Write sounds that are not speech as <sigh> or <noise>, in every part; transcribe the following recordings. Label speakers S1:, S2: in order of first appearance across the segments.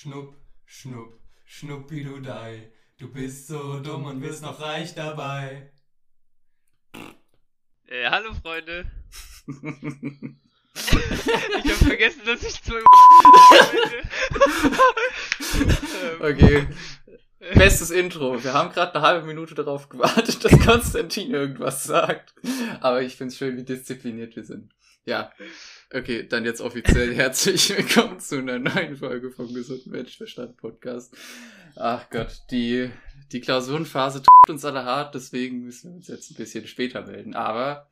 S1: Schnupp, schnupp, schnuppidudei. Du bist so dumm und wirst noch reich dabei.
S2: Äh, hallo Freunde. <laughs> ich hab vergessen, dass ich zwei <laughs> <laughs>
S3: Okay. Bestes Intro. Wir haben gerade eine halbe Minute darauf gewartet, dass Konstantin irgendwas sagt. Aber ich find's schön, wie diszipliniert wir sind. Ja. Okay, dann jetzt offiziell herzlich <laughs> willkommen zu einer neuen Folge vom Gesunden Menschverstand Podcast. Ach Gott, die, die Klausurenphase tut uns alle hart, deswegen müssen wir uns jetzt ein bisschen später melden. Aber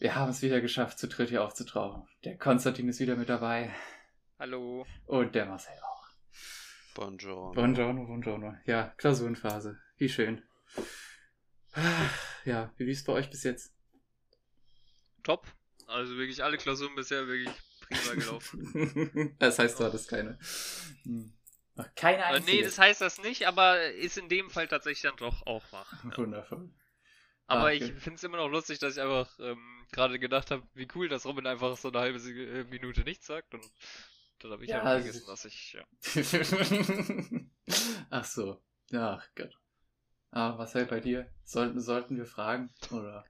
S3: wir haben es wieder geschafft, zu dritt hier aufzutrauen. Der Konstantin ist wieder mit dabei
S2: Hallo.
S3: und der Marcel auch.
S4: Buongiorno.
S3: Buongiorno, buongiorno. Ja, Klausurenphase. Wie schön. Ja, wie lief's bei euch bis jetzt?
S2: Top. Also wirklich alle Klausuren bisher wirklich prima <laughs> gelaufen.
S3: das heißt, du hattest keine. Hm. Ach, Keine
S2: äh,
S3: einzige.
S2: nee, das heißt das nicht, aber ist in dem Fall tatsächlich dann doch auch wahr. Ja. <laughs>
S3: Wundervoll.
S2: Aber
S3: Ah,
S2: ich
S3: okay.
S2: finde es immer noch lustig, dass ich einfach ähm, gerade gedacht habe, wie cool, dass Robin einfach so eine halbe äh, Minute nichts sagt. Und dann habe ich
S3: Ja,
S2: ja,
S3: es
S2: vergessen,
S3: ist-
S2: dass ich. Ja. <laughs>
S3: Ach so. Ach Gott. Ah, Marcel, bei dir? Sollten, sollten wir fragen? Oder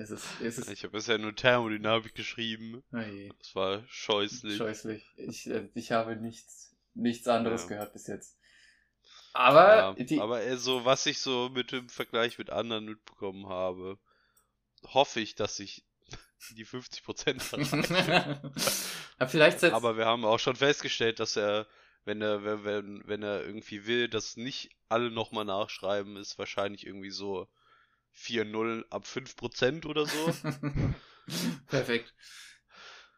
S3: ist es, ist es,
S4: Ich habe bisher nur Thermodynamik geschrieben.
S3: oh
S4: Das war scheußlich.
S3: scheußlich. Ich, äh, ich habe nichts, nichts anderes
S4: Ja.
S3: gehört bis jetzt. Aber,
S4: Ja,
S3: die,
S4: aber so, was ich so mit dem Vergleich mit anderen mitbekommen habe, hoffe ich, dass ich <laughs> die 50% erreiche.
S3: aber
S4: Aber wir haben auch schon festgestellt, dass er, wenn er, wenn, wenn er irgendwie will, dass nicht alle nochmal nachschreiben, ist wahrscheinlich irgendwie so 4-0 ab 5% oder so. <laughs>
S3: Perfekt.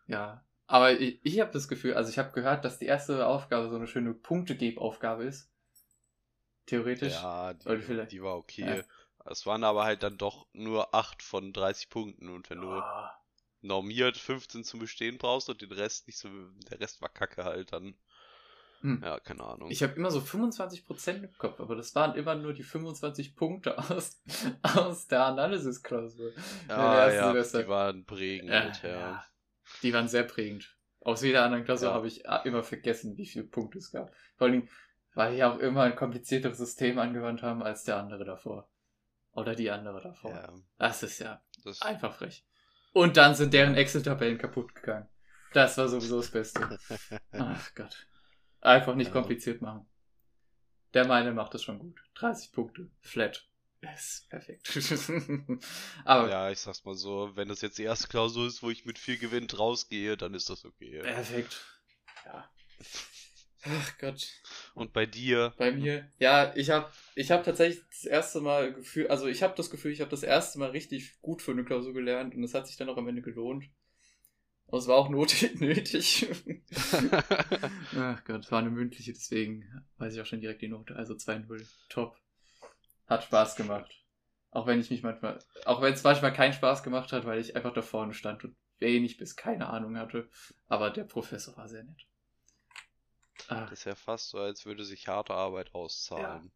S3: Ja, aber ich, ich habe das Gefühl, also ich habe gehört, dass die erste Aufgabe so eine schöne Punktegebaufgabe ist. Theoretisch.
S4: Ja, die,
S3: Oder vielleicht-
S4: die war okay.
S3: Ja.
S4: Es waren aber halt dann doch nur 8 von 30 Punkten und wenn du
S3: Ah,
S4: normiert 15 zum Bestehen brauchst und den Rest nicht so, der Rest war kacke halt, dann,
S3: hm.
S4: ja, keine Ahnung.
S3: Ich habe immer so 25% im Kopf, aber das waren immer nur die 25 Punkte aus, <laughs> aus der Analysis-Klausur.
S4: ja,
S3: ersten
S4: ja,
S3: Semester.
S4: die waren prägend,
S3: Äh,
S4: ja.
S3: ja. Die waren sehr prägend. Aus jeder anderen Klausur
S4: Ja.
S3: habe ich ah, immer vergessen, wie viele Punkte es gab. Vor allem, weil die auch immer ein komplizierteres System angewandt haben als der andere davor. Oder die andere davor.
S4: ja.
S3: Das ist ja
S4: Das,
S3: einfach frech. Und dann sind deren Excel-Tabellen kaputt gegangen. Das war sowieso das Beste. <laughs> Ach Gott. Einfach nicht
S4: Ja.
S3: kompliziert machen. Der meine macht das schon gut. 30 Punkte. Flat. Ist perfekt. <laughs> Aber
S4: ja, ich sag's mal so, wenn das jetzt die erste Klausur ist, wo ich mit viel Gewinn rausgehe, dann ist das okay.
S3: perfekt. Ja. Ach Gott.
S4: Und bei dir,
S3: Bei mir, ja, ich habe ich hab tatsächlich das erste Mal Gefühl, also ich habe das Gefühl, ich habe das erste Mal richtig gut für eine Klausur gelernt und es hat sich dann auch am Ende gelohnt. Aber es war auch <laughs> nötig. <laughs> Ach Gott, war eine mündliche, deswegen weiß ich auch schon direkt die Note. Also 2-0. Top. Hat Spaß gemacht. Auch wenn ich mich manchmal, auch wenn es manchmal keinen Spaß gemacht hat, weil ich einfach da vorne stand und wenig bis keine Ahnung hatte. Aber der Professor war sehr nett. Ach,
S4: das ist ja fast so, als würde sich harte Arbeit auszahlen.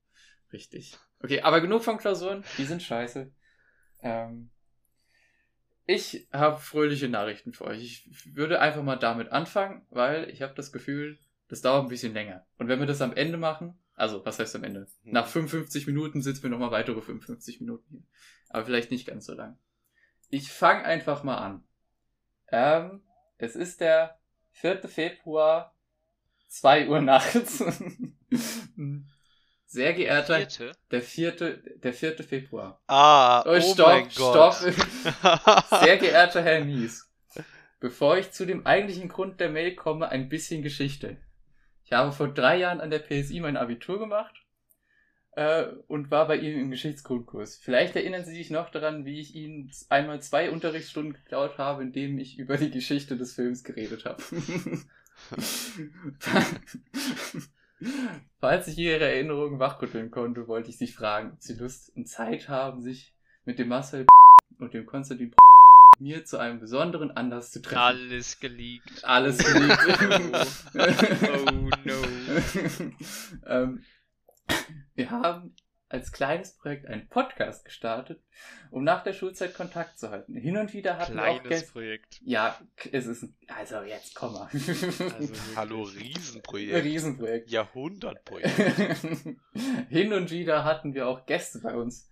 S3: Richtig. Okay, aber genug von Klausuren. Die sind scheiße. Ähm, ich habe fröhliche Nachrichten für euch. Ich würde einfach mal damit anfangen, weil ich habe das Gefühl, das dauert ein bisschen länger. Und wenn wir das am Ende machen, also was heißt am Ende?
S4: Hm.
S3: Nach 55 Minuten sitzen wir nochmal weitere 55 Minuten hier. Aber vielleicht nicht ganz so lang. Ich fange einfach mal an. Ähm, es ist der 4. Februar, 2 Uhr nachts. <laughs> <laughs> Sehr geehrter,
S2: Vierte.
S3: der 4. Der 4. Februar.
S4: Ah,
S3: Oh,
S4: oh,
S3: stopp,
S4: mein Gott.
S3: stopp. <laughs> Sehr <laughs> geehrter Herr Nies, bevor ich zu dem eigentlichen Grund der Mail komme, ein bisschen Geschichte. Ich habe vor drei Jahren an der PSI mein Abitur gemacht äh, und war bei Ihnen im Geschichtsgrundkurs. Vielleicht erinnern Sie sich noch daran, wie ich Ihnen einmal zwei Unterrichtsstunden geklaut habe, in denen ich über die Geschichte des Films geredet habe. <laughs> Falls ich Ihre Erinnerungen wachrütteln konnte, wollte ich Sie fragen, ob Sie Lust und Zeit haben, sich mit dem Marcel und dem Konstantin mir zu einem besonderen Anlass zu treffen.
S2: Alles geleakt.
S3: Alles geliebt. <laughs> <laughs>
S2: Oh no.
S3: ähm, wir haben als kleines Projekt einen Podcast gestartet, um nach der Schulzeit Kontakt zu halten. Hin und wieder hatten wir auch
S2: Kleines
S3: Gäste.
S2: Projekt.
S3: Ja, es ist ein, also jetzt komm mal.
S2: Also <laughs>
S4: Hallo. Riesenprojekt.
S3: Riesenprojekt.
S4: Jahrhundertprojekt. <laughs>
S3: Hin und wieder hatten wir auch Gäste bei uns,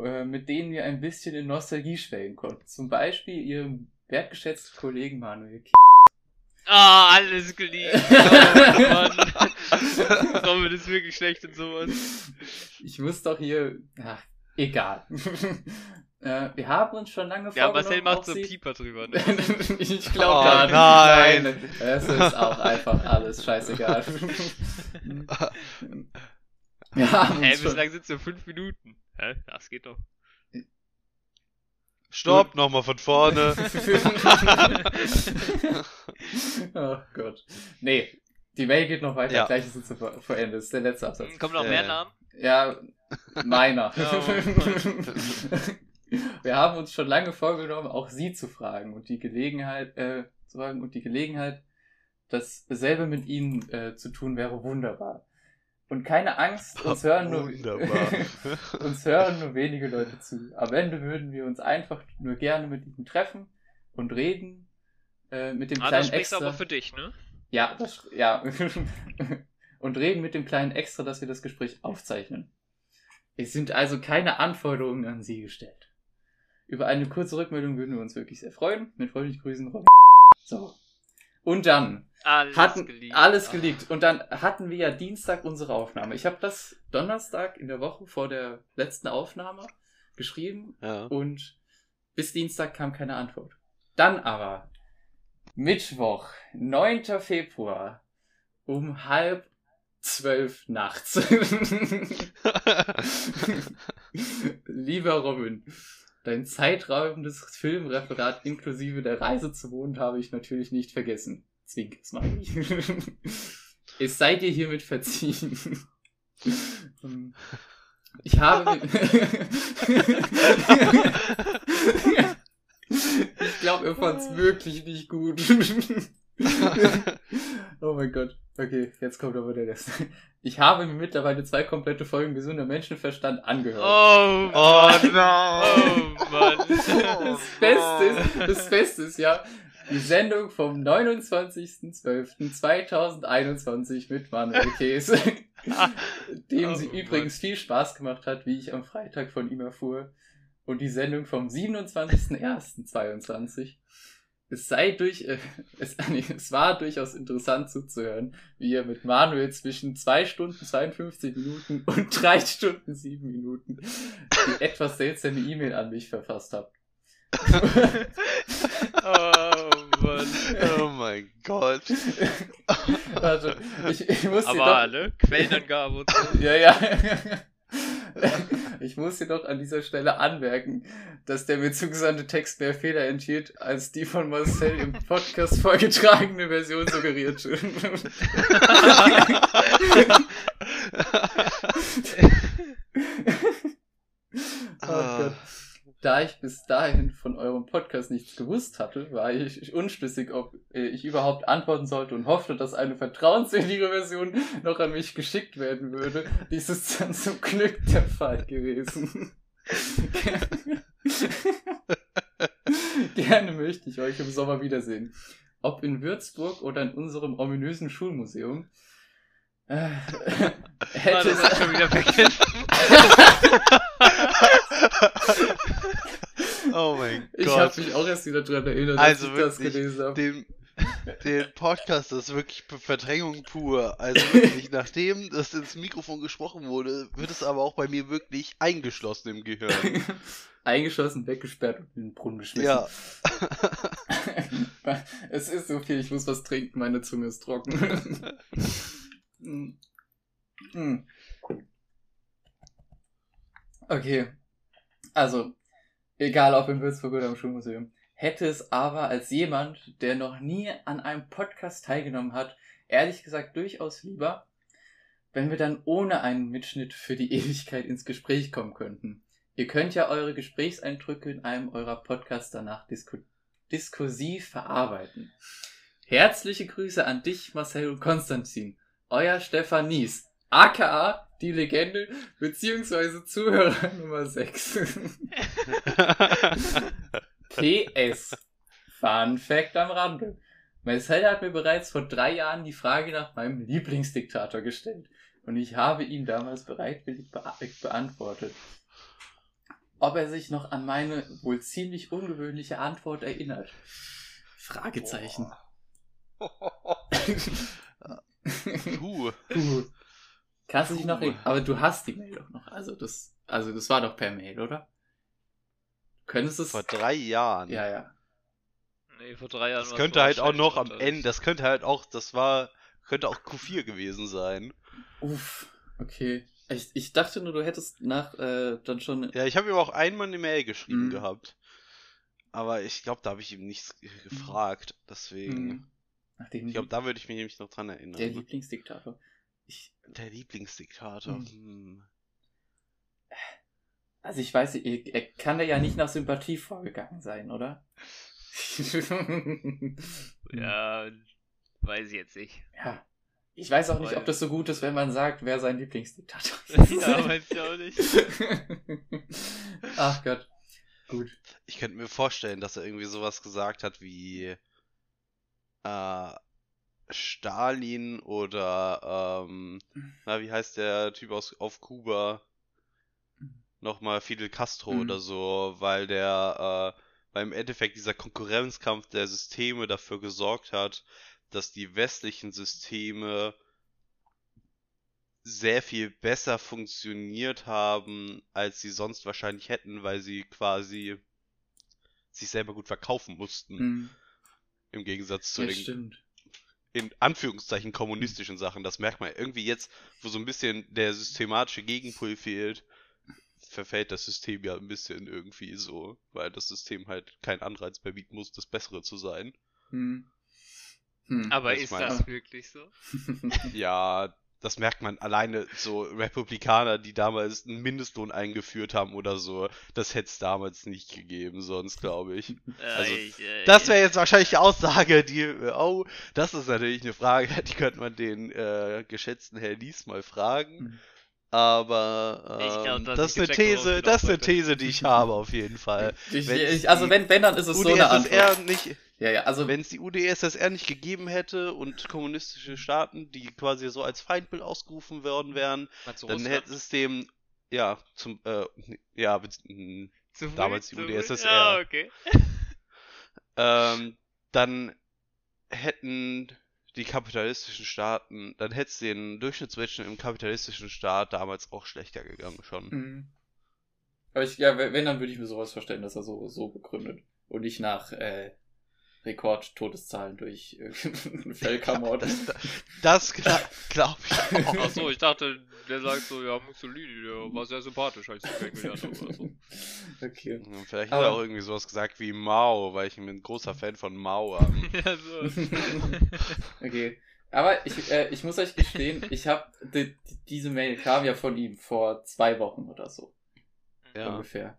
S3: äh, mit denen wir ein bisschen in Nostalgie schwelgen konnten. Zum Beispiel ihrem wertgeschätzten Kollegen Manuel K.
S2: Ah, alles geliebt. <laughs> Oh, Mann. Robin ist wirklich schlecht in sowas.
S3: Ich muss doch hier. Ach, egal. <laughs> äh, wir haben uns schon lange
S2: Ja,
S3: vorgenommen.
S2: Marcel macht so Pieper drüber, <laughs> ne?
S3: ich glaube
S4: Oh,
S3: gar nicht.
S4: nein.
S3: Es ist auch einfach alles scheißegal. wir haben
S2: Hä,
S3: uns schon,
S2: bislang sind es nur fünf Minuten. Hä? Das geht doch.
S4: Stopp, nochmal von vorne. <laughs> <laughs>
S3: oh Gott. Nee, die Mail geht noch weiter.
S4: Ja.
S3: Gleich ist es zu vor Ende. Das ist der letzte Absatz.
S2: Kommen noch
S4: Äh.
S2: mehr Namen?
S3: Ja, meiner.
S2: Ja, <laughs>
S3: Wir haben uns schon lange vorgenommen, auch Sie zu fragen und die Gelegenheit, äh, zu fragen und die Gelegenheit, dasselbe mit Ihnen äh, zu tun, wäre wunderbar. Und keine Angst, <laughs> uns hören nur, <laughs> uns hören nur wenige Leute zu. Am Ende würden wir uns einfach nur gerne mit Ihnen treffen und reden, äh, mit dem
S2: Ah,
S3: kleinen
S2: das sprichst
S3: Extra.
S2: aber für dich, ne?
S3: Ja, das, ja. <laughs> Und reden mit dem kleinen Extra, dass wir das Gespräch aufzeichnen. Es sind also keine Anforderungen an Sie gestellt. Über eine kurze Rückmeldung würden wir uns wirklich sehr freuen. Mit freundlichen Grüßen, Robin. So. Und dann
S2: Alles
S3: hatten
S2: geliebt.
S3: alles geleakt. Und dann hatten wir ja Dienstag unsere Aufnahme. Ich habe das Donnerstag in der Woche vor der letzten Aufnahme geschrieben
S4: ja.
S3: und bis Dienstag kam keine Antwort. Dann aber Mittwoch, 9. Februar um halb zwölf nachts. <laughs> Lieber Robin, dein zeitraubendes Filmreferat inklusive der Reise zum Mond habe ich natürlich nicht vergessen. Zwink, Smiley. <laughs> es sei dir hiermit verziehen. Ähm, Ich habe. <laughs> ich glaube, er fand es wirklich nicht gut. <laughs> oh mein Gott. Okay, jetzt kommt aber der Rest. Ich habe mir mittlerweile zwei komplette Folgen gesunder Menschenverstand angehört.
S2: Oh,
S4: Oh
S2: Mann.
S4: no!
S2: Oh, Mann.
S3: Das Beste ist, das Beste ist ja, die Sendung vom 29.12.2021 mit Manuel Käse, <laughs> dem sie
S2: Oh,
S3: übrigens viel Spaß gemacht hat, wie ich am Freitag von ihm erfuhr. Und die Sendung vom 27.01.22. Es sei durch, äh, <laughs> es, nee, es war durchaus interessant zuzuhören, wie ihr mit Manuel zwischen 2 Stunden 52 Minuten und <laughs> 3 Stunden 7 Minuten die etwas seltsame E-Mail an mich verfasst habt.
S2: Oh, Mann.
S4: Oh mein Gott.
S3: Warte, <laughs> ich, ich muss
S2: Aber,
S3: doch,
S2: ne? Quellenangabe und so. <laughs>
S3: ja, ja. Ich muss dir doch an dieser Stelle anmerken, dass der mir zugesandte Text mehr Fehler enthielt, als die von Marcel im Podcast vorgetragene Version suggeriert. <laughs> Oh Gott. Da ich bis dahin von eurem Podcast nichts gewusst hatte, war ich unschlüssig, ob äh, ich überhaupt antworten sollte und hoffte, dass eine vertrauenswürdige Version noch an mich geschickt werden würde. Dies ist dann zum Glück der Fall gewesen. Gerne möchte ich euch im Sommer wiedersehen. Ob in Würzburg oder in unserem ominösen Schulmuseum. Äh, <laughs> hätte
S2: das hat schon wieder vergessen. <laughs>
S4: Oh mein
S3: ich habe
S4: Gott.
S3: mich auch erst wieder dran erinnert,
S4: Also
S3: als ich das gelesen habe.
S4: Den, den Podcast das ist wirklich Verdrängung pur. Also wirklich, nachdem das ins Mikrofon gesprochen wurde, wird es aber auch bei mir wirklich eingeschlossen im Gehirn. <laughs>
S3: Eingeschlossen, weggesperrt und in den Brunnen geschmissen.
S4: Ja. <laughs>
S3: es ist so viel, ich muss was trinken, meine Zunge ist trocken. Mm. Okay. Also, egal ob im Würzburg oder im Schulmuseum, hätte es aber als jemand, der noch nie an einem Podcast teilgenommen hat, ehrlich gesagt durchaus lieber, wenn wir dann ohne einen Mitschnitt für die <laughs> Ewigkeit ins Gespräch kommen könnten. Ihr könnt ja eure Gesprächseindrücke in einem eurer Podcasts danach disku diskursiv verarbeiten. Herzliche Grüße an dich, Marcel und Konstantin. Euer Stefan Nies, aka die Legende, beziehungsweise Zuhörer <laughs> Nummer 6. PS. Fun Fact am Rande. Marcel hat mir bereits vor drei Jahren die Frage nach meinem Lieblingsdiktator gestellt. Und ich habe ihn damals bereitwillig be beantwortet. Ob er sich noch an meine wohl ziemlich ungewöhnliche Antwort erinnert? Fragezeichen. <laughs>
S4: Puh.
S3: Puh. Kannst du dich noch? Aber du hast die Mail doch noch. Also das, also das war doch per Mail, oder? Könntest es?
S4: Vor drei Jahren.
S3: Ja, ja.
S2: Nee, vor drei Jahren
S4: Das könnte halt auch noch am. Ende, das könnte halt auch, das war, könnte auch Q4 gewesen sein.
S3: Uff, okay. Ich, ich dachte nur, du hättest nach äh, dann schon.
S4: Ja, ich habe ihm auch einmal eine Mail geschrieben
S3: Mhm.
S4: gehabt. Aber ich glaube, da habe ich ihm nichts ge- gefragt. Deswegen.
S3: Hm, nachdem
S4: Ich glaube, da würde ich mich nämlich noch dran erinnern.
S3: der Lieblingsdiktator. Ich,
S4: Der Lieblingsdiktator.
S3: Mhm.
S4: Hm.
S3: also ich weiß, er, er kann da ja nicht nach Sympathie vorgegangen sein, oder? <laughs>
S2: Ja, weiß ich jetzt nicht.
S3: Ja. Ich weiß auch nicht, ob das so gut ist, wenn man sagt, wer sein Lieblingsdiktator <laughs> <laughs> ist.
S2: ja, weiß ich auch nicht.
S3: Ach Gott. Gut.
S4: Ich könnte mir vorstellen, dass er irgendwie sowas gesagt hat wie äh, Stalin oder ähm, na, wie heißt der Typ aus auf Kuba? Nochmal Fidel Castro
S3: Mhm.
S4: oder so, weil der äh, beim Endeffekt dieser Konkurrenzkampf der Systeme dafür gesorgt hat, dass die westlichen Systeme sehr viel besser funktioniert haben, als sie sonst wahrscheinlich hätten, weil sie quasi sich selber gut verkaufen mussten,
S3: Hm.
S4: im Gegensatz zu
S3: Ja,
S4: den
S3: stimmt.
S4: In Anführungszeichen kommunistischen Sachen. Das merkt man irgendwie jetzt, wo so ein bisschen der systematische Gegenpol fehlt, verfällt das System ja ein bisschen irgendwie so, weil das System halt keinen Anreiz mehr bieten muss, das Bessere zu sein.
S3: Hm. Hm.
S2: Aber ist
S4: man.
S2: das wirklich so? <laughs>
S4: Ja, das merkt man alleine so Republikaner, die damals einen Mindestlohn eingeführt haben oder so, das hätte es damals nicht gegeben, sonst glaube ich. Also,
S2: Äh, ich, äh,
S4: Das wäre jetzt wahrscheinlich die Aussage, die, oh, das ist natürlich eine Frage, <laughs> die könnte man den äh, geschätzten Herr Lies mal fragen.
S3: Mhm.
S4: Aber ähm,
S2: glaub,
S4: das ist eine These, das ist eine. These, die ich habe auf jeden Fall.
S3: Ich, ich, also wenn, wenn, dann ist es so eine Antwort.
S4: nicht,
S3: Ja, ja, also
S4: wenn es die UdSSR nicht gegeben hätte und kommunistische Staaten, die quasi so als Feindbild ausgerufen worden wären, dann
S2: Russland?
S4: hätte es dem, ja, zum, äh, ja,
S2: Zu
S4: damals die? UdSSR.
S2: Ja, okay. <laughs>
S4: ähm, dann hätten die kapitalistischen Staaten, dann hätte es den Durchschnittsmenschen im kapitalistischen Staat damals auch schlechter gegangen schon.
S3: Mhm. Aber ich, ja, wenn, dann würde ich mir sowas vorstellen, dass er so, so begründet. Und nicht nach äh, Rekord-Todeszahlen durch äh, <laughs> Völkermord.
S4: Das, das glaube ich <laughs> auch.
S2: Ach so, ich dachte, der sagt so, ja, Mussolini, der war sehr sympathisch, als ich ihn kennengelernt habe oder so.
S3: okay.
S4: Vielleicht hat
S3: Aber-
S4: er auch irgendwie sowas gesagt wie Mao, weil ich ein großer Fan von Mao am. <laughs>
S2: ja, so.
S3: okay. Aber ich, äh, ich muss euch gestehen, ich habe die, die, diese Mail kam ja von ihm vor zwei Wochen oder so
S4: Ja.
S3: ungefähr.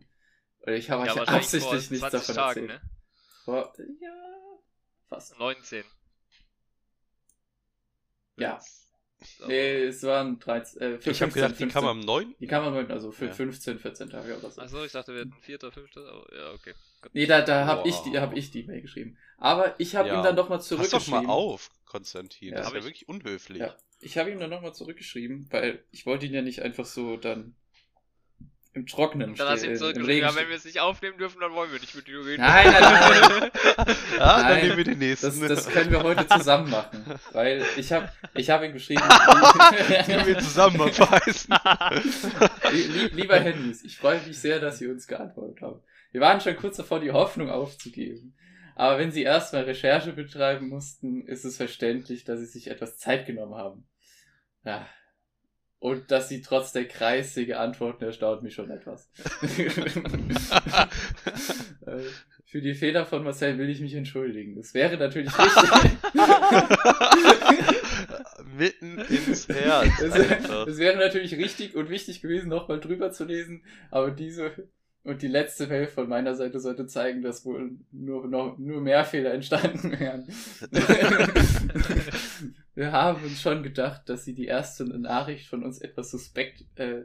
S3: Und ich habe
S2: Ja,
S3: euch
S2: wahrscheinlich
S3: absichtlich nichts
S2: 20
S3: davon
S2: Tagen,
S3: erzählt.
S2: ne?
S3: Vor, ja, fast.
S2: 19.
S3: Ja.
S2: Aber-
S3: Nee, es waren 13, äh,
S4: Ich habe
S3: 15,
S4: gedacht, die
S3: 15,
S4: kam am 9.
S3: Die kam am 9., also für
S4: Ja.
S3: 15, 14 Tage oder so.
S2: Achso, ich dachte, wir hätten 4., 5., aber ja, okay. Gut.
S3: Nee, da, da habe ich, die, hab ich die Mail geschrieben. Aber ich habe
S4: Ja.
S3: ihm dann nochmal
S4: Pass doch
S3: zurückgeschrieben.
S4: mal auf, Konstantin.
S3: Ja.
S4: das ist ja
S2: ich.
S4: wirklich unhöflich.
S3: Ja. Ich habe ihm dann nochmal zurückgeschrieben, weil ich wollte ihn ja nicht einfach so dann im Trockenen
S2: Dann hast du
S3: stehen-
S2: ihm
S3: im
S2: zurückgeschrieben,
S3: Regen
S2: ja, wenn wir es nicht aufnehmen dürfen, dann wollen wir nicht mit dir reden.
S3: Nein, nein, nein.
S4: Ja, dann
S3: Nein,
S4: nehmen wir den nächsten.
S3: Das, das können wir heute zusammen machen. Weil ich habe ich hab ihm geschrieben, <laughs>
S4: Können wir zusammen.
S3: Lie- Lieber Handys, ich freue mich sehr, dass Sie uns geantwortet haben. Wir waren schon kurz davor, die Hoffnung aufzugeben. Aber wenn Sie erstmal Recherche betreiben mussten, ist es verständlich, dass Sie sich etwas Zeit genommen haben. Ja. Und dass Sie trotz der kreisigen Antworten erstaunt mich schon etwas. <laughs> Äh, Für die Fehler von Marcel will ich mich entschuldigen. Das wäre natürlich richtig. <laughs>
S4: Mitten ins Herz.
S3: Es, es wäre natürlich richtig und wichtig gewesen, nochmal drüber zu lesen, aber diese Und die letzte Mail von meiner Seite sollte zeigen, dass wohl nur, noch, nur mehr Fehler entstanden wären. <laughs> wir haben uns schon gedacht, dass sie die erste Nachricht von uns etwas suspekt, äh,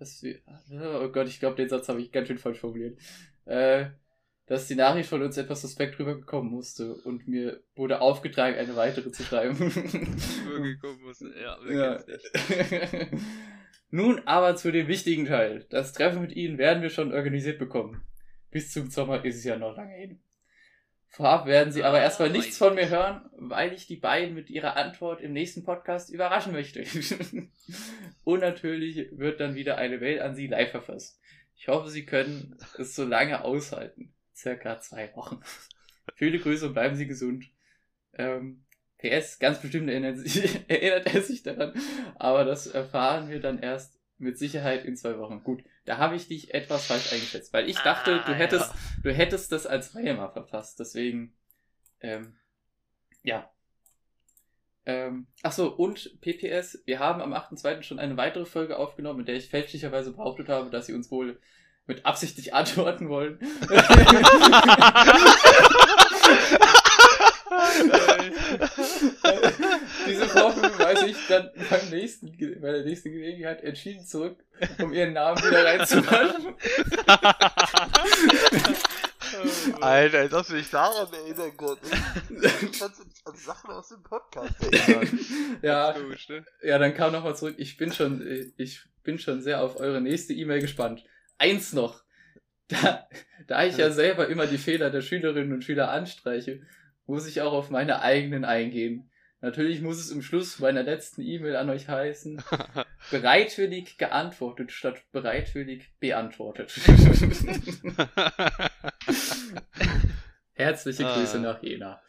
S3: dass wir, oh Gott, ich glaube, den Satz habe ich ganz schön falsch formuliert, äh, dass die Nachricht von uns etwas suspekt rübergekommen musste und mir wurde aufgetragen, eine weitere zu schreiben.
S2: Rübergekommen musste, ja,
S3: ja. Nun aber zu dem wichtigen Teil. Das Treffen mit Ihnen werden wir schon organisiert bekommen. Bis zum Sommer ist es ja noch lange hin. Vorab werden Sie aber erstmal nichts von mir hören, weil ich die beiden mit ihrer Antwort im nächsten Podcast überraschen möchte. <laughs> Und natürlich wird dann wieder eine Mail an Sie live verfasst. Ich hoffe, Sie können es so lange aushalten. Circa zwei Wochen. Viele Grüße und bleiben Sie gesund. Ähm, PS, ganz bestimmt erinnert, sich, <laughs> erinnert er sich daran, aber das erfahren wir dann erst mit Sicherheit in zwei Wochen. Gut, da habe ich dich etwas falsch eingeschätzt, weil ich dachte,
S2: Ah,
S3: du hättest,
S2: ja.
S3: du hättest das als Reihe mal verfasst, deswegen, ähm, ja. Ähm, ach so, und PPS, wir haben am 8.2. schon eine weitere Folge aufgenommen, in der ich fälschlicherweise behauptet habe, dass sie uns wohl mit Absicht nicht <laughs> antworten wollen. <laughs> <laughs> Diese Vorwürfe weise ich dann beim nächsten, bei der nächsten Gelegenheit entschieden zurück, um ihren Namen wieder reinzumachen. <laughs>
S4: Alter, als ob du dich daran erinnern konntest. <laughs> An Sachen aus dem Podcast erinnern.
S3: Ja,
S2: Logisch, ne?
S3: ja, dann kam nochmal zurück. Ich bin schon, ich bin schon sehr auf eure nächste E-Mail gespannt. Eins noch. Da, da ich ja selber immer die Fehler der Schülerinnen und Schüler anstreiche, muss ich auch auf meine eigenen eingehen. Natürlich muss es im Schluss meiner letzten E-Mail an euch heißen, <laughs> bereitwillig geantwortet statt bereitwillig beantwortet. <laughs> Herzliche Grüße
S4: Ah.
S3: nach Jena.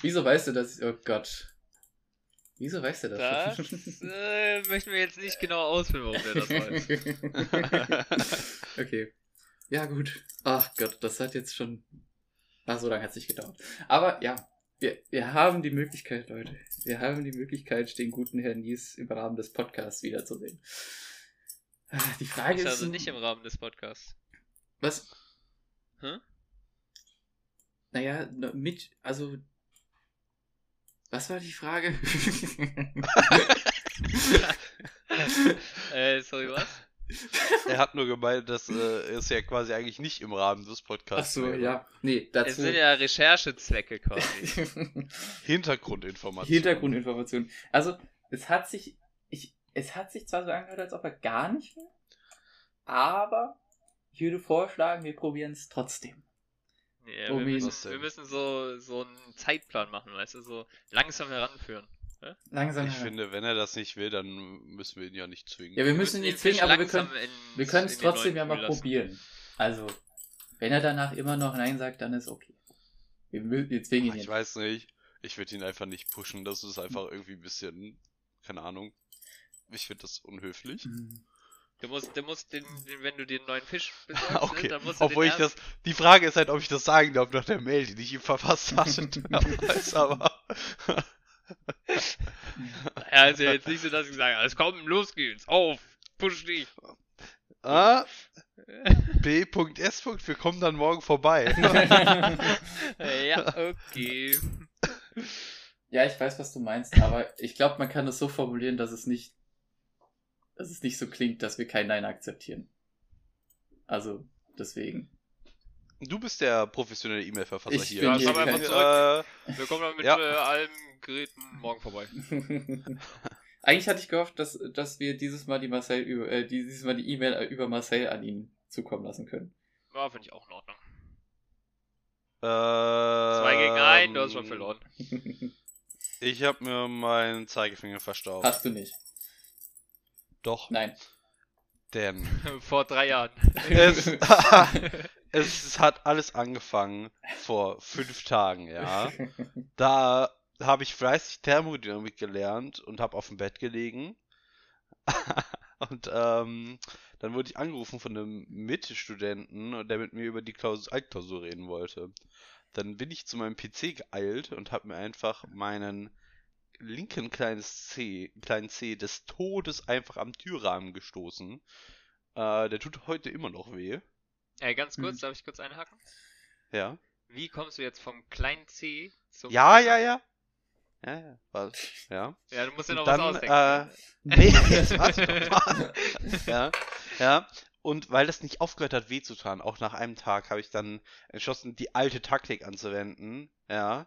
S3: Wieso weißt du das? Oh Gott. Wieso weißt du das?
S2: Das <laughs> äh, möchten wir jetzt nicht genau ausführen, warum der das weiß.
S3: okay. Ja, gut. Ach Gott, das hat jetzt schon. Ach, so lange hat es nicht gedauert. Aber ja, wir, wir haben die Möglichkeit, Leute. Wir haben die Möglichkeit, den guten Herrn Nies im Rahmen des Podcasts wiederzusehen. Ah, Die Frage
S2: Ist
S3: ist.
S2: also nicht im Rahmen des Podcasts.
S3: Was?
S2: Hä?
S3: Naja, na, mit, also. Was war die Frage? <laughs> <laughs>
S2: äh, sorry, was?
S4: Er hat nur gemeint, dass äh, es ja quasi eigentlich nicht im Rahmen des
S3: Ach
S4: Podcasts
S3: so,
S4: wäre.
S3: ja. Nee,
S2: Es
S3: dazu.
S2: sind ja Recherchezwecke quasi. <laughs>
S4: Hintergrundinformation.
S3: Hintergrundinformation. Also, es hat sich, ich, es hat sich zwar so angehört, als ob er gar nicht will, aber ich würde vorschlagen, wir probieren es trotzdem.
S2: Ja, wir, müssen, wir müssen so, so einen Zeitplan machen, weißt du, so langsam heranführen.
S3: Langsam.
S4: Ich finde, wenn er das nicht will, dann müssen wir ihn ja nicht zwingen.
S3: ja, wir müssen ihn
S2: den
S3: nicht zwingen, aber wir können,
S2: in-
S3: wir können es
S2: den
S3: trotzdem ja mal probieren. Also, wenn er danach immer noch Nein sagt, dann ist okay. Wir, wir zwingen ihn
S4: Ach, ich
S3: jetzt.
S4: weiß nicht. Ich würde ihn einfach nicht pushen. Das ist einfach irgendwie ein bisschen, keine Ahnung. Ich finde das unhöflich.
S3: Hm.
S2: Du musst, du musst den, den, wenn du dir einen neuen Fisch <laughs> besorgst,
S4: Okay,
S2: ne, dann musst du
S4: obwohl
S2: den
S4: ich das. Die Frage ist halt, ob ich das sagen darf nach der Mail, die ich ihm verfasst hatte. <laughs> <laughs> Aber.
S2: Ja, <laughs> ist ja jetzt nicht so, dass ich sage, alles komm, los geht's, auf, push dich.
S4: Ah, B.S. Wir kommen dann morgen vorbei. <laughs>
S2: ja, okay.
S3: Ja, ich weiß, was du meinst, aber ich glaube, man kann es so formulieren, dass es nicht, dass es nicht so klingt, dass wir kein Nein akzeptieren. Also, deswegen.
S4: Du bist der professionelle E-Mail-Verfasser
S3: Ich
S4: hier.
S3: bin
S2: Ja,
S3: hier kein-
S2: zurück.
S4: Äh,
S2: Wir kommen dann mit
S4: Ja.
S2: äh, allen Geräten morgen vorbei. <laughs>
S3: Eigentlich hatte ich gehofft, dass, dass wir dieses Mal die Marcel über, äh, dieses Mal die E-Mail äh, über Marcel an ihn zukommen lassen können.
S2: Ja, finde ich auch in Ordnung.
S4: äh,
S2: Zwei gegen einen, du hast schon verloren.
S4: Ich habe mir meinen Zeigefinger verstaubt.
S3: Hast du nicht.
S4: Doch,
S3: Nein.
S4: denn <laughs>
S2: Vor drei Jahren.
S4: es, <laughs> es hat alles angefangen vor fünf Tagen, ja. <laughs> Da habe ich fleißig Thermodynamik gelernt und habe auf dem Bett gelegen. <laughs> und ähm, dann wurde ich angerufen von einem Mitstudenten, der mit mir über die Klaus Altklausur reden wollte. Dann bin ich zu meinem PC geeilt und habe mir einfach meinen linken kleines C, kleinen C des Todes einfach am Türrahmen gestoßen. Äh, der tut heute immer noch weh.
S2: Ey, ganz kurz,
S3: Hm.
S2: darf ich kurz einhaken?
S4: Ja.
S2: Wie kommst du jetzt vom kleinen C zum
S4: Ja, ja, ja. Ja, ja. Was? Ja.
S2: Ja, du musst dir
S4: Und
S2: noch
S4: dann,
S2: was ausdenken.
S4: äh, <laughs> nee, jetzt warte doch. Ja, ja. Und weil das nicht aufgehört hat, weh zu tun, auch nach einem Tag, habe ich dann entschlossen, die alte Taktik anzuwenden. Ja.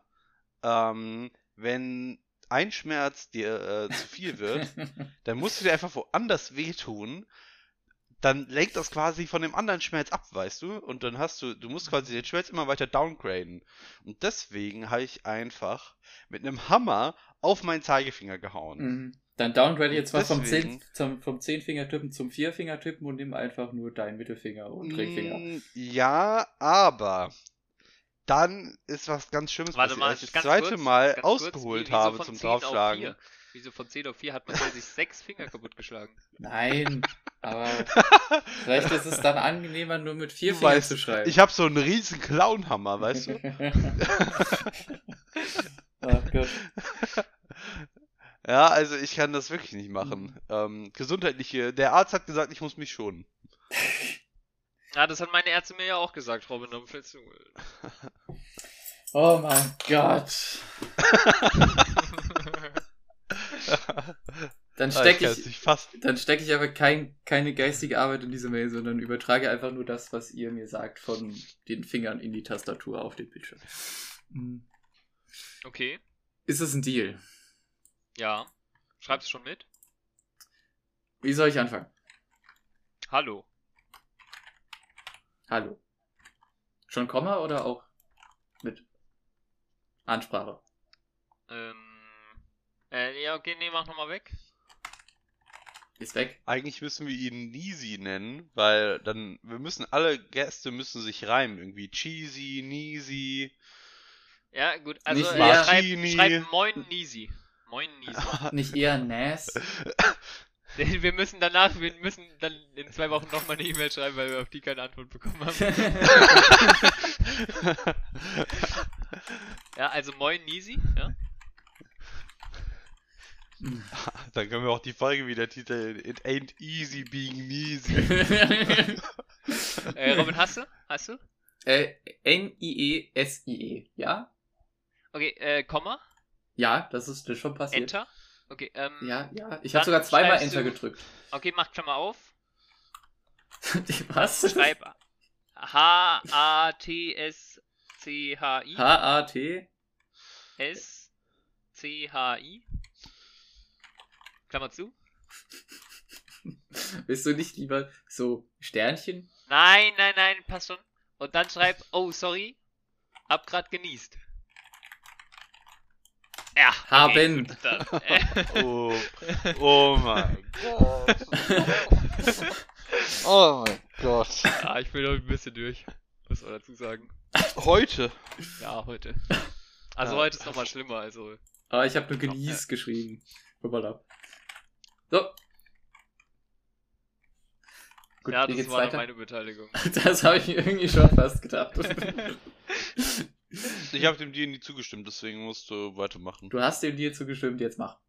S4: Ähm, wenn ein Schmerz dir äh, zu viel wird, <laughs> dann musst du dir einfach woanders wehtun. Dann lenkt das quasi von dem anderen Schmerz ab, weißt du? Und dann hast du, du musst quasi den Schmerz immer weiter downgraden. Und deswegen habe ich einfach mit einem Hammer auf meinen Zeigefinger gehauen.
S3: Mhm. Dann downgrade jetzt mal vom,
S4: Deswegen-
S3: Zehn, zum, vom Zehnfingertippen zum Vierfingertippen und nimm einfach nur deinen Mittelfinger und Ringfinger.
S4: Mm, Ja, aber dann ist was ganz Schlimmes
S2: Warte
S4: passiert,
S2: mal,
S4: als ich das zweite
S2: kurz,
S4: Mal ausgeholt habe zum
S2: 10 auf
S4: Draufschlagen.
S2: 4? Wieso von 10 auf 4 hat man sich sechs Finger kaputtgeschlagen?
S3: Nein, aber <laughs> vielleicht ist es dann angenehmer, nur mit vier
S4: Du
S3: Fingern
S4: weißt,
S3: zu schreiben.
S4: Ich habe so einen riesen Clownhammer, weißt du? <laughs>
S3: Ach Gott.
S4: Ja, also ich kann das wirklich nicht machen.
S2: Mhm.
S4: Ähm, gesundheitliche, der Arzt hat gesagt, ich muss mich schonen. <laughs>
S2: Ja, das hat meine Ärzte mir ja auch gesagt, Robin. Fällst du.
S3: Oh mein Gott. <laughs> Dann
S4: Ah,
S3: stecke
S4: es
S3: ich,
S4: fassen.
S3: dann stecke ich aber kein, keine geistige Arbeit in diese Mail, sondern übertrage einfach nur das, was ihr mir sagt, von den Fingern in die Tastatur auf den Bildschirm. Hm.
S2: okay,
S3: Ist es ein Deal?
S2: ja. Schreib's schon mit.
S3: Wie soll ich anfangen?
S2: Hallo.
S3: Hallo. Schon Komma oder auch mit Ansprache?
S2: Ähm. Äh, ja, okay, nee, mach nochmal weg.
S3: Ist weg.
S4: Eigentlich müssen wir ihn Neasy nennen, weil dann, wir müssen, alle Gäste müssen sich reimen. Irgendwie Cheesy, Neasy.
S2: Ja, gut, also
S3: Nicht
S2: äh,
S4: Martini.
S2: schreib, schreib Moin Nisi. Moin Nisi. <laughs>
S3: Nicht eher Nas?
S2: Denn <laughs> wir müssen danach, wir müssen dann in zwei Wochen nochmal eine E-Mail schreiben, weil wir auf die keine Antwort bekommen haben. <laughs> Ja, also Moin Nisi, ja. <laughs>
S4: Dann können wir auch die Folge wieder titeln It ain't easy being Neasy. <laughs> <laughs>
S2: Äh, Robin, hast du? Hast du?
S3: äh, N-I-E-S-I-E. Ja?
S2: Okay, äh, Komma,
S3: Ja, das ist schon passiert.
S2: Enter. Okay, ähm,
S3: Ja, ja. Ich habe sogar zweimal Enter
S2: du-
S3: gedrückt.
S2: okay, mach Klammer auf.
S3: Was?
S2: Schreib H-A-T-S-C-H-I
S3: H-A-T.
S2: S-C-H-I Klammer zu. <laughs>
S3: Willst du nicht lieber so Sternchen?
S2: Nein, nein, nein, passt schon. Und dann schreib, oh, sorry, hab grad genießt. Ja. okay,
S3: Haben.
S2: gut, dann, äh, <laughs> <laughs>
S4: Oh, oh mein Gott. Oh mein Gott.
S2: ja, ich bin noch ein bisschen durch. Muss man dazu sagen.
S4: Heute.
S2: Ja, heute. Also
S4: Ja.
S2: heute ist nochmal schlimmer, also.
S3: Ah, ich habe nur genieß geschrieben. Hoppala. So. Gut,
S2: ja, das
S3: geht's
S2: war
S3: weiter?
S2: meine Beteiligung. <laughs>
S3: Das habe ich mir irgendwie schon fast gedacht. <laughs>
S4: Ich habe dem dir nie zugestimmt, deswegen musst du weitermachen.
S3: Du hast dem Deal zugestimmt, jetzt mach.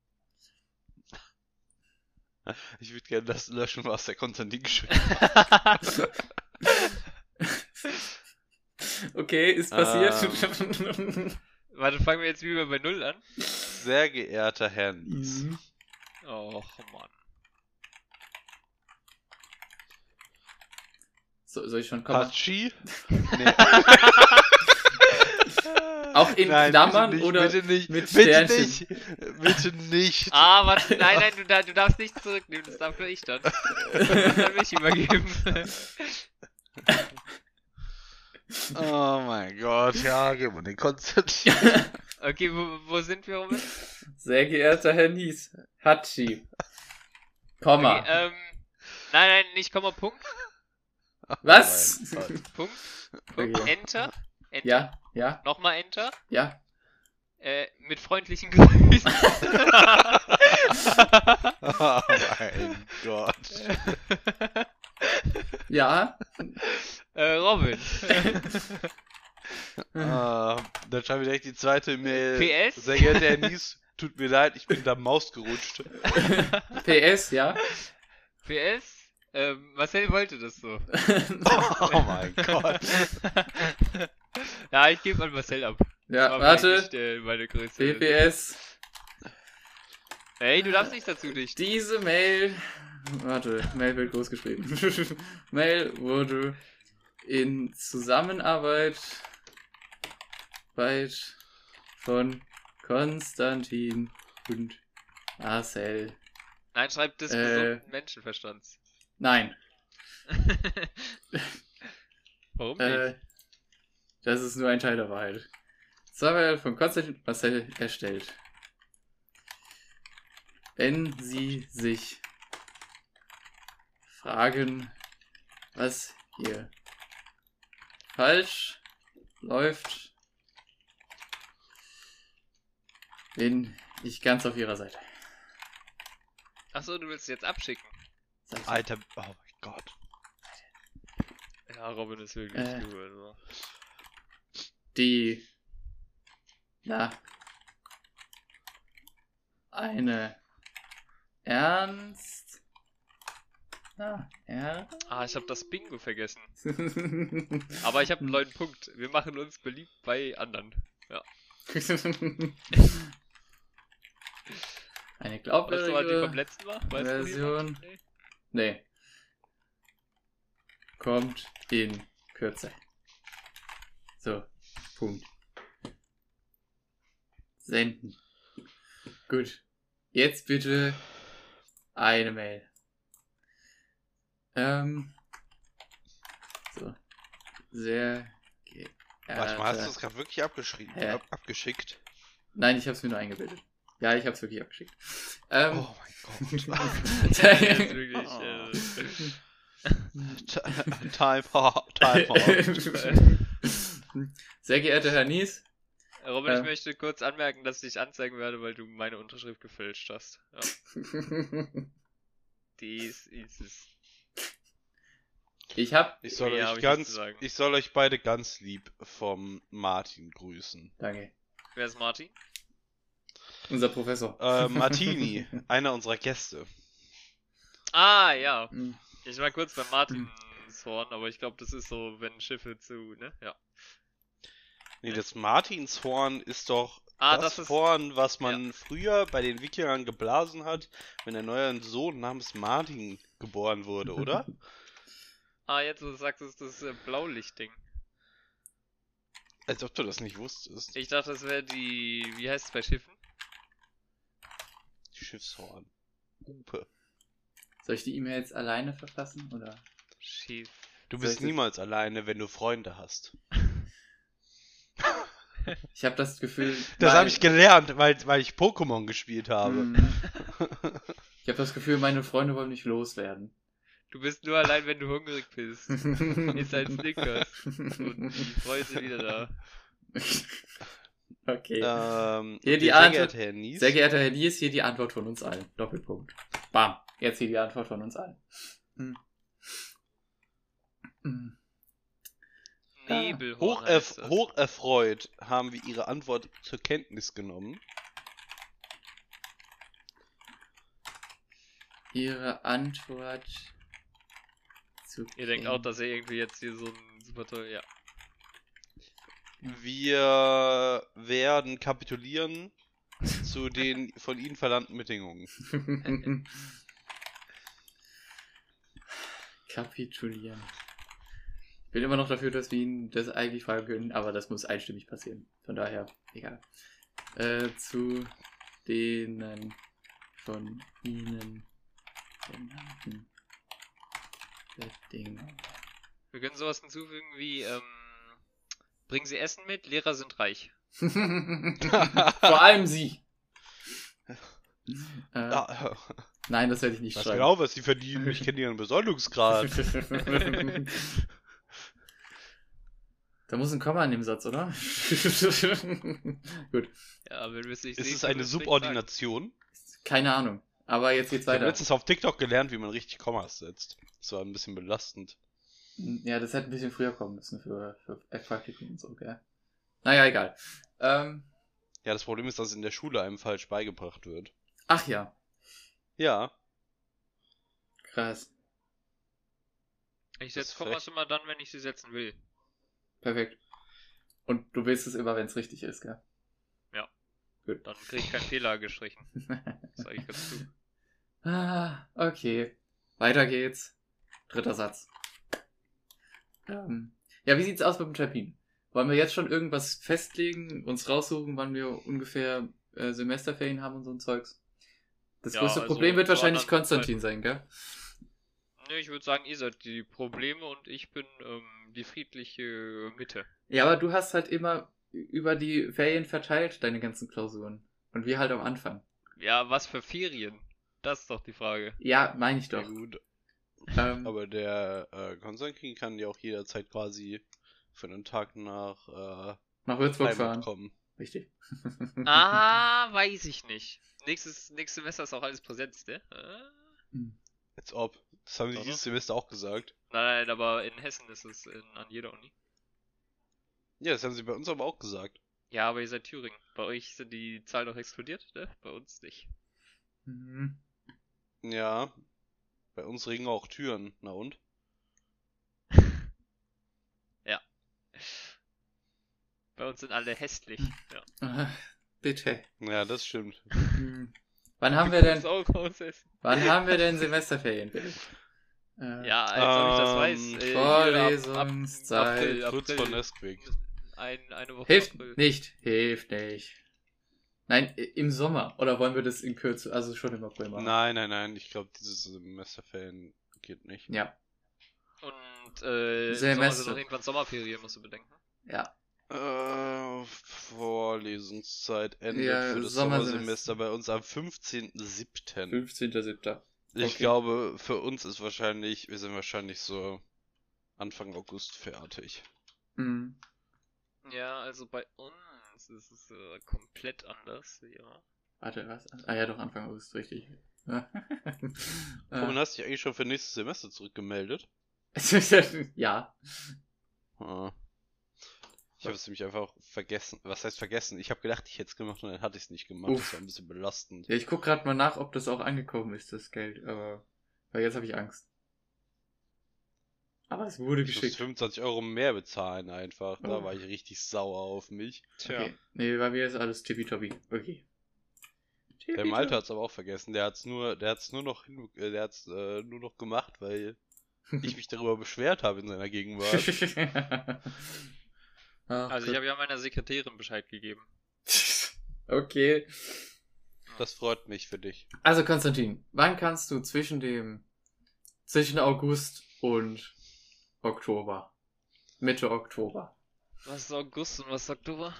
S3: <laughs>
S4: Ich würde gerne das löschen, was der Konstantin geschrieben
S3: Okay, ist passiert.
S2: Warte, fangen wir jetzt wieder bei Null an.
S4: Sehr geehrter Herr Nies.
S3: Mhm.
S2: Och, Mann.
S3: so, soll ich schon kommen?
S4: Hatschi? <laughs> Nee.
S3: Auch in Klammern
S4: bitte nicht,
S3: oder
S4: bitte nicht,
S3: mit
S4: bitte
S3: Sternchen?
S4: nicht, bitte nicht.
S2: Ah, warte, nein, nein, du, du darfst nicht zurücknehmen, das darf nur ich dann. <laughs> Das kann mich übergeben. <laughs>
S4: Oh mein Gott, ja, gib mir den Konstantin. <laughs>
S2: Okay, wo, wo sind wir, Robin?
S3: Sehr geehrter Herr Nies. Hatschi. Komma.
S2: Okay, ähm, nein, nein, nicht Komma, Punkt,
S3: Was?
S4: Oh.
S2: Punkt, <laughs> Punkt,
S3: Okay.
S2: Enter, Enter,
S3: Ja, ja,
S2: nochmal Enter,
S3: ja.
S2: äh, mit freundlichen <laughs> Grüßen.
S4: Oh mein Gott.
S3: Ja. <laughs>
S2: äh, Robin. <laughs>
S4: Ah, dann schreibe ich direkt die zweite Mail.
S2: PS?
S4: Sehr geehrter Herr Nies, tut mir leid, ich bin da Maus gerutscht.
S3: PS, <laughs> ja.
S2: PS, Ähm, Marcel wollte das so.
S4: Oh mein Gott.
S2: ja, ich gebe an Marcel ab.
S3: ja,
S2: War
S3: warte.
S2: äh, meine größte.
S3: PPS.
S2: Ey, du darfst nicht dazu dichten.
S3: Diese Mail. Warte, Mail wird groß geschrieben. <laughs> Mail wurde in Zusammenarbeit weit von Konstantin und Marcel.
S2: Nein, schreib des
S3: Äh.
S2: gesunden Menschenverstands.
S3: Nein, <laughs>
S2: Warum nicht?
S3: äh, das ist nur ein Teil der Wahrheit. Zusammenarbeit von Konstantin und Marcel erstellt. Wenn Sie sich fragen, was hier falsch läuft, bin ich ganz auf Ihrer Seite.
S2: Achso, du willst jetzt abschicken.
S4: Alter, oh mein Gott.
S2: Ja, Robin ist wirklich
S3: Äh.
S2: du, also.
S3: Die, na, eine Ernst, na.
S2: Ah, ich habe das Bingo vergessen. <laughs> Aber ich habe einen neuen Punkt. Wir machen uns beliebt bei anderen.
S3: Eine
S2: Weißt du, die vom
S3: glaubwürdige
S2: letzten war? Weißt du,
S3: Version.
S2: Nee.
S3: Nee. Kommt in Kürze. So, Punkt. Senden. Gut. Jetzt bitte eine Mail. Ähm. So. Sehr geehrter.
S4: Warte mal, hast du das gerade wirklich abgeschrieben? Ab, abgeschickt?
S3: Nein, ich hab's mir nur eingebildet. Ja, ich hab's wirklich abgeschickt. Ähm.
S4: Oh mein Gott. <laughs> <laughs>
S2: Das ist wirklich, äh, <laughs>
S4: Time out, time out.
S3: Sehr geehrter Herr Nies,
S2: Robin,
S3: Äh.
S2: ich möchte kurz anmerken, dass ich dich anzeigen werde, weil du meine Unterschrift gefälscht hast. Ja. Dies ist es.
S3: Ich hab.
S4: Ich soll,
S2: Ja,
S4: euch
S2: ich
S4: ganz,
S2: sagen.
S4: ich soll euch beide ganz lieb vom Martin grüßen.
S3: Danke.
S2: Wer ist Martin?
S3: Unser Professor.
S4: Äh, Martini, <laughs> einer unserer Gäste.
S2: Ah, ja.
S3: Hm.
S2: Ich war kurz bei Martinshorn, aber ich glaube, das ist so, wenn Schiffe zu, ne? Ja.
S4: Nee, das Martinshorn ist doch
S2: Ah,
S4: das,
S2: das ist.
S4: Horn, was man früher bei den Wikingern geblasen hat, wenn ein neuer Sohn namens Martin geboren wurde, oder? <laughs>
S2: Ah, jetzt, wo du sagst, ist das äh, Blaulichtding.
S4: Als ob du das nicht wusstest.
S2: Ich dachte, das wäre die. Wie heißt es bei Schiffen?
S4: Schiffshorn. Hupe.
S3: Soll ich die E-Mail jetzt alleine verfassen? Oder?
S2: Schiff.
S4: Du bist
S3: ich das-
S4: niemals alleine, wenn du Freunde hast.
S3: Ich habe das Gefühl.
S4: Das
S3: mein-
S4: habe ich gelernt, weil, weil ich Pokémon gespielt habe.
S3: Hm. <laughs> Ich habe das Gefühl, meine Freunde wollen mich loswerden.
S2: Du bist nur allein, wenn du hungrig bist. <laughs> Ist ein Snickers. Und die Freunde sind wieder da. <laughs>
S3: okay.
S4: Ähm,
S3: Hier die
S4: sehr
S3: Antwort-
S4: geehrter Herr Nies,
S3: Sehr geehrter Herr Nies, hier die Antwort von uns allen. Doppelpunkt. Bam. Jetzt hier die Antwort von uns allen. Hm. Hm.
S2: Nebelhorn
S4: hoch,
S2: heißt
S4: erf
S2: das.
S4: hoch erfreut haben wir Ihre Antwort zur Kenntnis genommen.
S3: Ihre Antwort zu
S2: Ihr denkt auch, dass ihr irgendwie jetzt hier so ein super toll, ja.
S4: Wir werden kapitulieren <laughs> zu den von Ihnen verlangten Bedingungen. <laughs>
S3: Kapitulieren. Ich bin immer noch dafür, dass wir ihn das eigentlich fragen können, aber das muss einstimmig passieren. Von daher, egal. Äh, zu denen von Ihnen genannten Bedingungen.
S2: Wir können sowas hinzufügen wie, ähm, bringen Sie Essen mit, Lehrer sind reich. <laughs>
S3: Vor allem Sie. Äh,
S4: Ah,
S3: Nein, das werde ich nicht
S4: ich weiß
S3: schreiben.
S4: genau, was Sie verdienen. Ich kenne Ihren Besoldungsgrad. <laughs>
S3: da muss ein Komma in dem Satz, oder? <laughs> Gut,
S2: Ja, wenn wir es nicht
S4: Ist
S2: sehen,
S4: es eine. Subordination?
S3: keine Ahnung. Aber jetzt geht's
S4: Ich habe
S3: weiter.
S4: letztens auf TikTok gelernt, wie man richtig Kommas setzt. Das war ein bisschen belastend.
S3: Ja, das hätte ein bisschen früher kommen müssen für, für Praktikum und so, gell? Naja, egal. Ähm,
S4: Ja, das Problem ist, dass es in der Schule einem falsch beigebracht wird.
S3: ach ja,
S4: Ja,
S3: krass.
S2: Ich setze Kommas immer dann, wenn ich sie setzen will.
S3: Perfekt. Und du willst es immer, wenn es richtig ist, gell?
S2: Dann kriege ich keinen Fehler gestrichen. <laughs> Das ist eigentlich ganz gut.
S3: ah, okay. Weiter geht's. Dritter Satz. Ähm, ja, wie sieht's aus mit dem Termin? Wollen wir jetzt schon irgendwas festlegen, uns raussuchen, wann wir ungefähr äh, Semesterferien haben und so ein Zeugs? Das
S2: Ja,
S3: größte
S2: also
S3: Problem wird wahrscheinlich Konstantin sein, gell?
S2: Ne, ich würde sagen, ihr seid die Probleme und ich bin ähm, die friedliche Mitte.
S3: Ja, aber du hast halt immer über die Ferien verteilt deine ganzen Klausuren. Und wir halt am Anfang.
S2: Ja, was für Ferien? Das ist doch die Frage.
S3: Ja, meine ich
S4: Ja,
S3: doch.
S4: gut.
S3: Ähm,
S4: Aber der äh, Konstantin kann ja auch jederzeit quasi für einen Tag nach äh,
S3: nach Würzburg
S4: Heimat
S3: fahren.
S4: kommen.
S3: Richtig.
S2: Ah, <laughs> weiß ich nicht. Nächstes, nächstes Semester ist auch alles Präsenz, ne? Ah.
S4: Als ob. Das haben sie dieses Semester auch gesagt.
S2: Nein, nein, aber in Hessen ist es in, an jeder Uni.
S4: Ja, das haben sie bei uns aber auch gesagt.
S2: Ja, aber ihr seid Thüringen. Bei euch sind die Zahlen noch explodiert, ne? Bei uns nicht.
S3: Mhm.
S4: Ja. Bei uns regen auch Türen. Na und? <laughs>
S2: Bei uns sind alle hässlich. Ja. <laughs>
S3: Bitte.
S4: Ja, das stimmt.
S3: Hm. Wann haben wir
S2: Das
S3: denn,
S2: ist auch bei uns Hessen.
S3: wann haben wir denn Semesterferien?
S2: Ja, als ob ich das
S4: Ähm,
S2: weiß. Äh, hier ab-
S3: Vorlesungszeit.
S2: April,
S4: Kurz
S2: April.
S4: vor Nesquik.
S2: Ein, eine Woche
S3: Hilft
S2: April.
S3: nicht, hilft nicht. Nein, im Sommer. Oder wollen wir das in Kürze, also schon im April machen?
S4: Nein, nein, nein. Ich glaube, dieses Semesterferien geht nicht.
S3: Ja,
S2: Und äh, Sommer
S3: Semester.
S2: doch irgendwann Sommerferien, musst du bedenken.
S3: ja.
S4: Äh, Vorlesungszeit endet
S3: Ja,
S4: für das
S3: Sommersemester.
S4: Sommersemester bei uns am 15.07.
S3: 15.07.
S4: Ich
S3: Okay.
S4: glaube, für uns ist wahrscheinlich, wir sind wahrscheinlich so Anfang August fertig.
S3: Mhm.
S2: Ja, also bei uns ist es äh, komplett anders. Ja.
S3: Warte, was? Ah ja, doch, Anfang August, richtig.
S4: Warum <laughs>
S3: äh,
S4: hast du dich eigentlich schon für nächstes Semester zurückgemeldet? <laughs>
S3: ja.
S4: Ah. Ich habe es nämlich einfach vergessen. Was heißt vergessen? Ich habe gedacht, ich hätte es gemacht und dann hatte ich es nicht gemacht.
S3: Uff.
S4: Das war ein bisschen belastend.
S3: Ja, ich guck gerade mal nach, ob das auch angekommen ist, das Geld. Aber weil jetzt habe ich Angst. Aber es wurde
S4: Ich muss
S3: geschickt.
S4: 25 Euro mehr bezahlen einfach. Da
S3: Oh.
S4: war ich richtig sauer auf mich.
S2: Tja.
S3: Okay. Nee, bei mir ist alles tippitoppi. Okay.
S4: Der Malte hat's aber auch vergessen. Der hat's nur, der hat's nur noch äh, der hat's äh, nur noch gemacht, weil <laughs> ich mich darüber beschwert habe in seiner Gegenwart. <laughs> <laughs>
S3: Ach,
S2: Also ich habe ja meiner Sekretärin Bescheid gegeben.
S3: okay.
S4: Das freut mich für dich.
S3: Also Konstantin, wann kannst du zwischen dem zwischen August und Oktober, Mitte Oktober,
S2: Was ist August und was ist Oktober?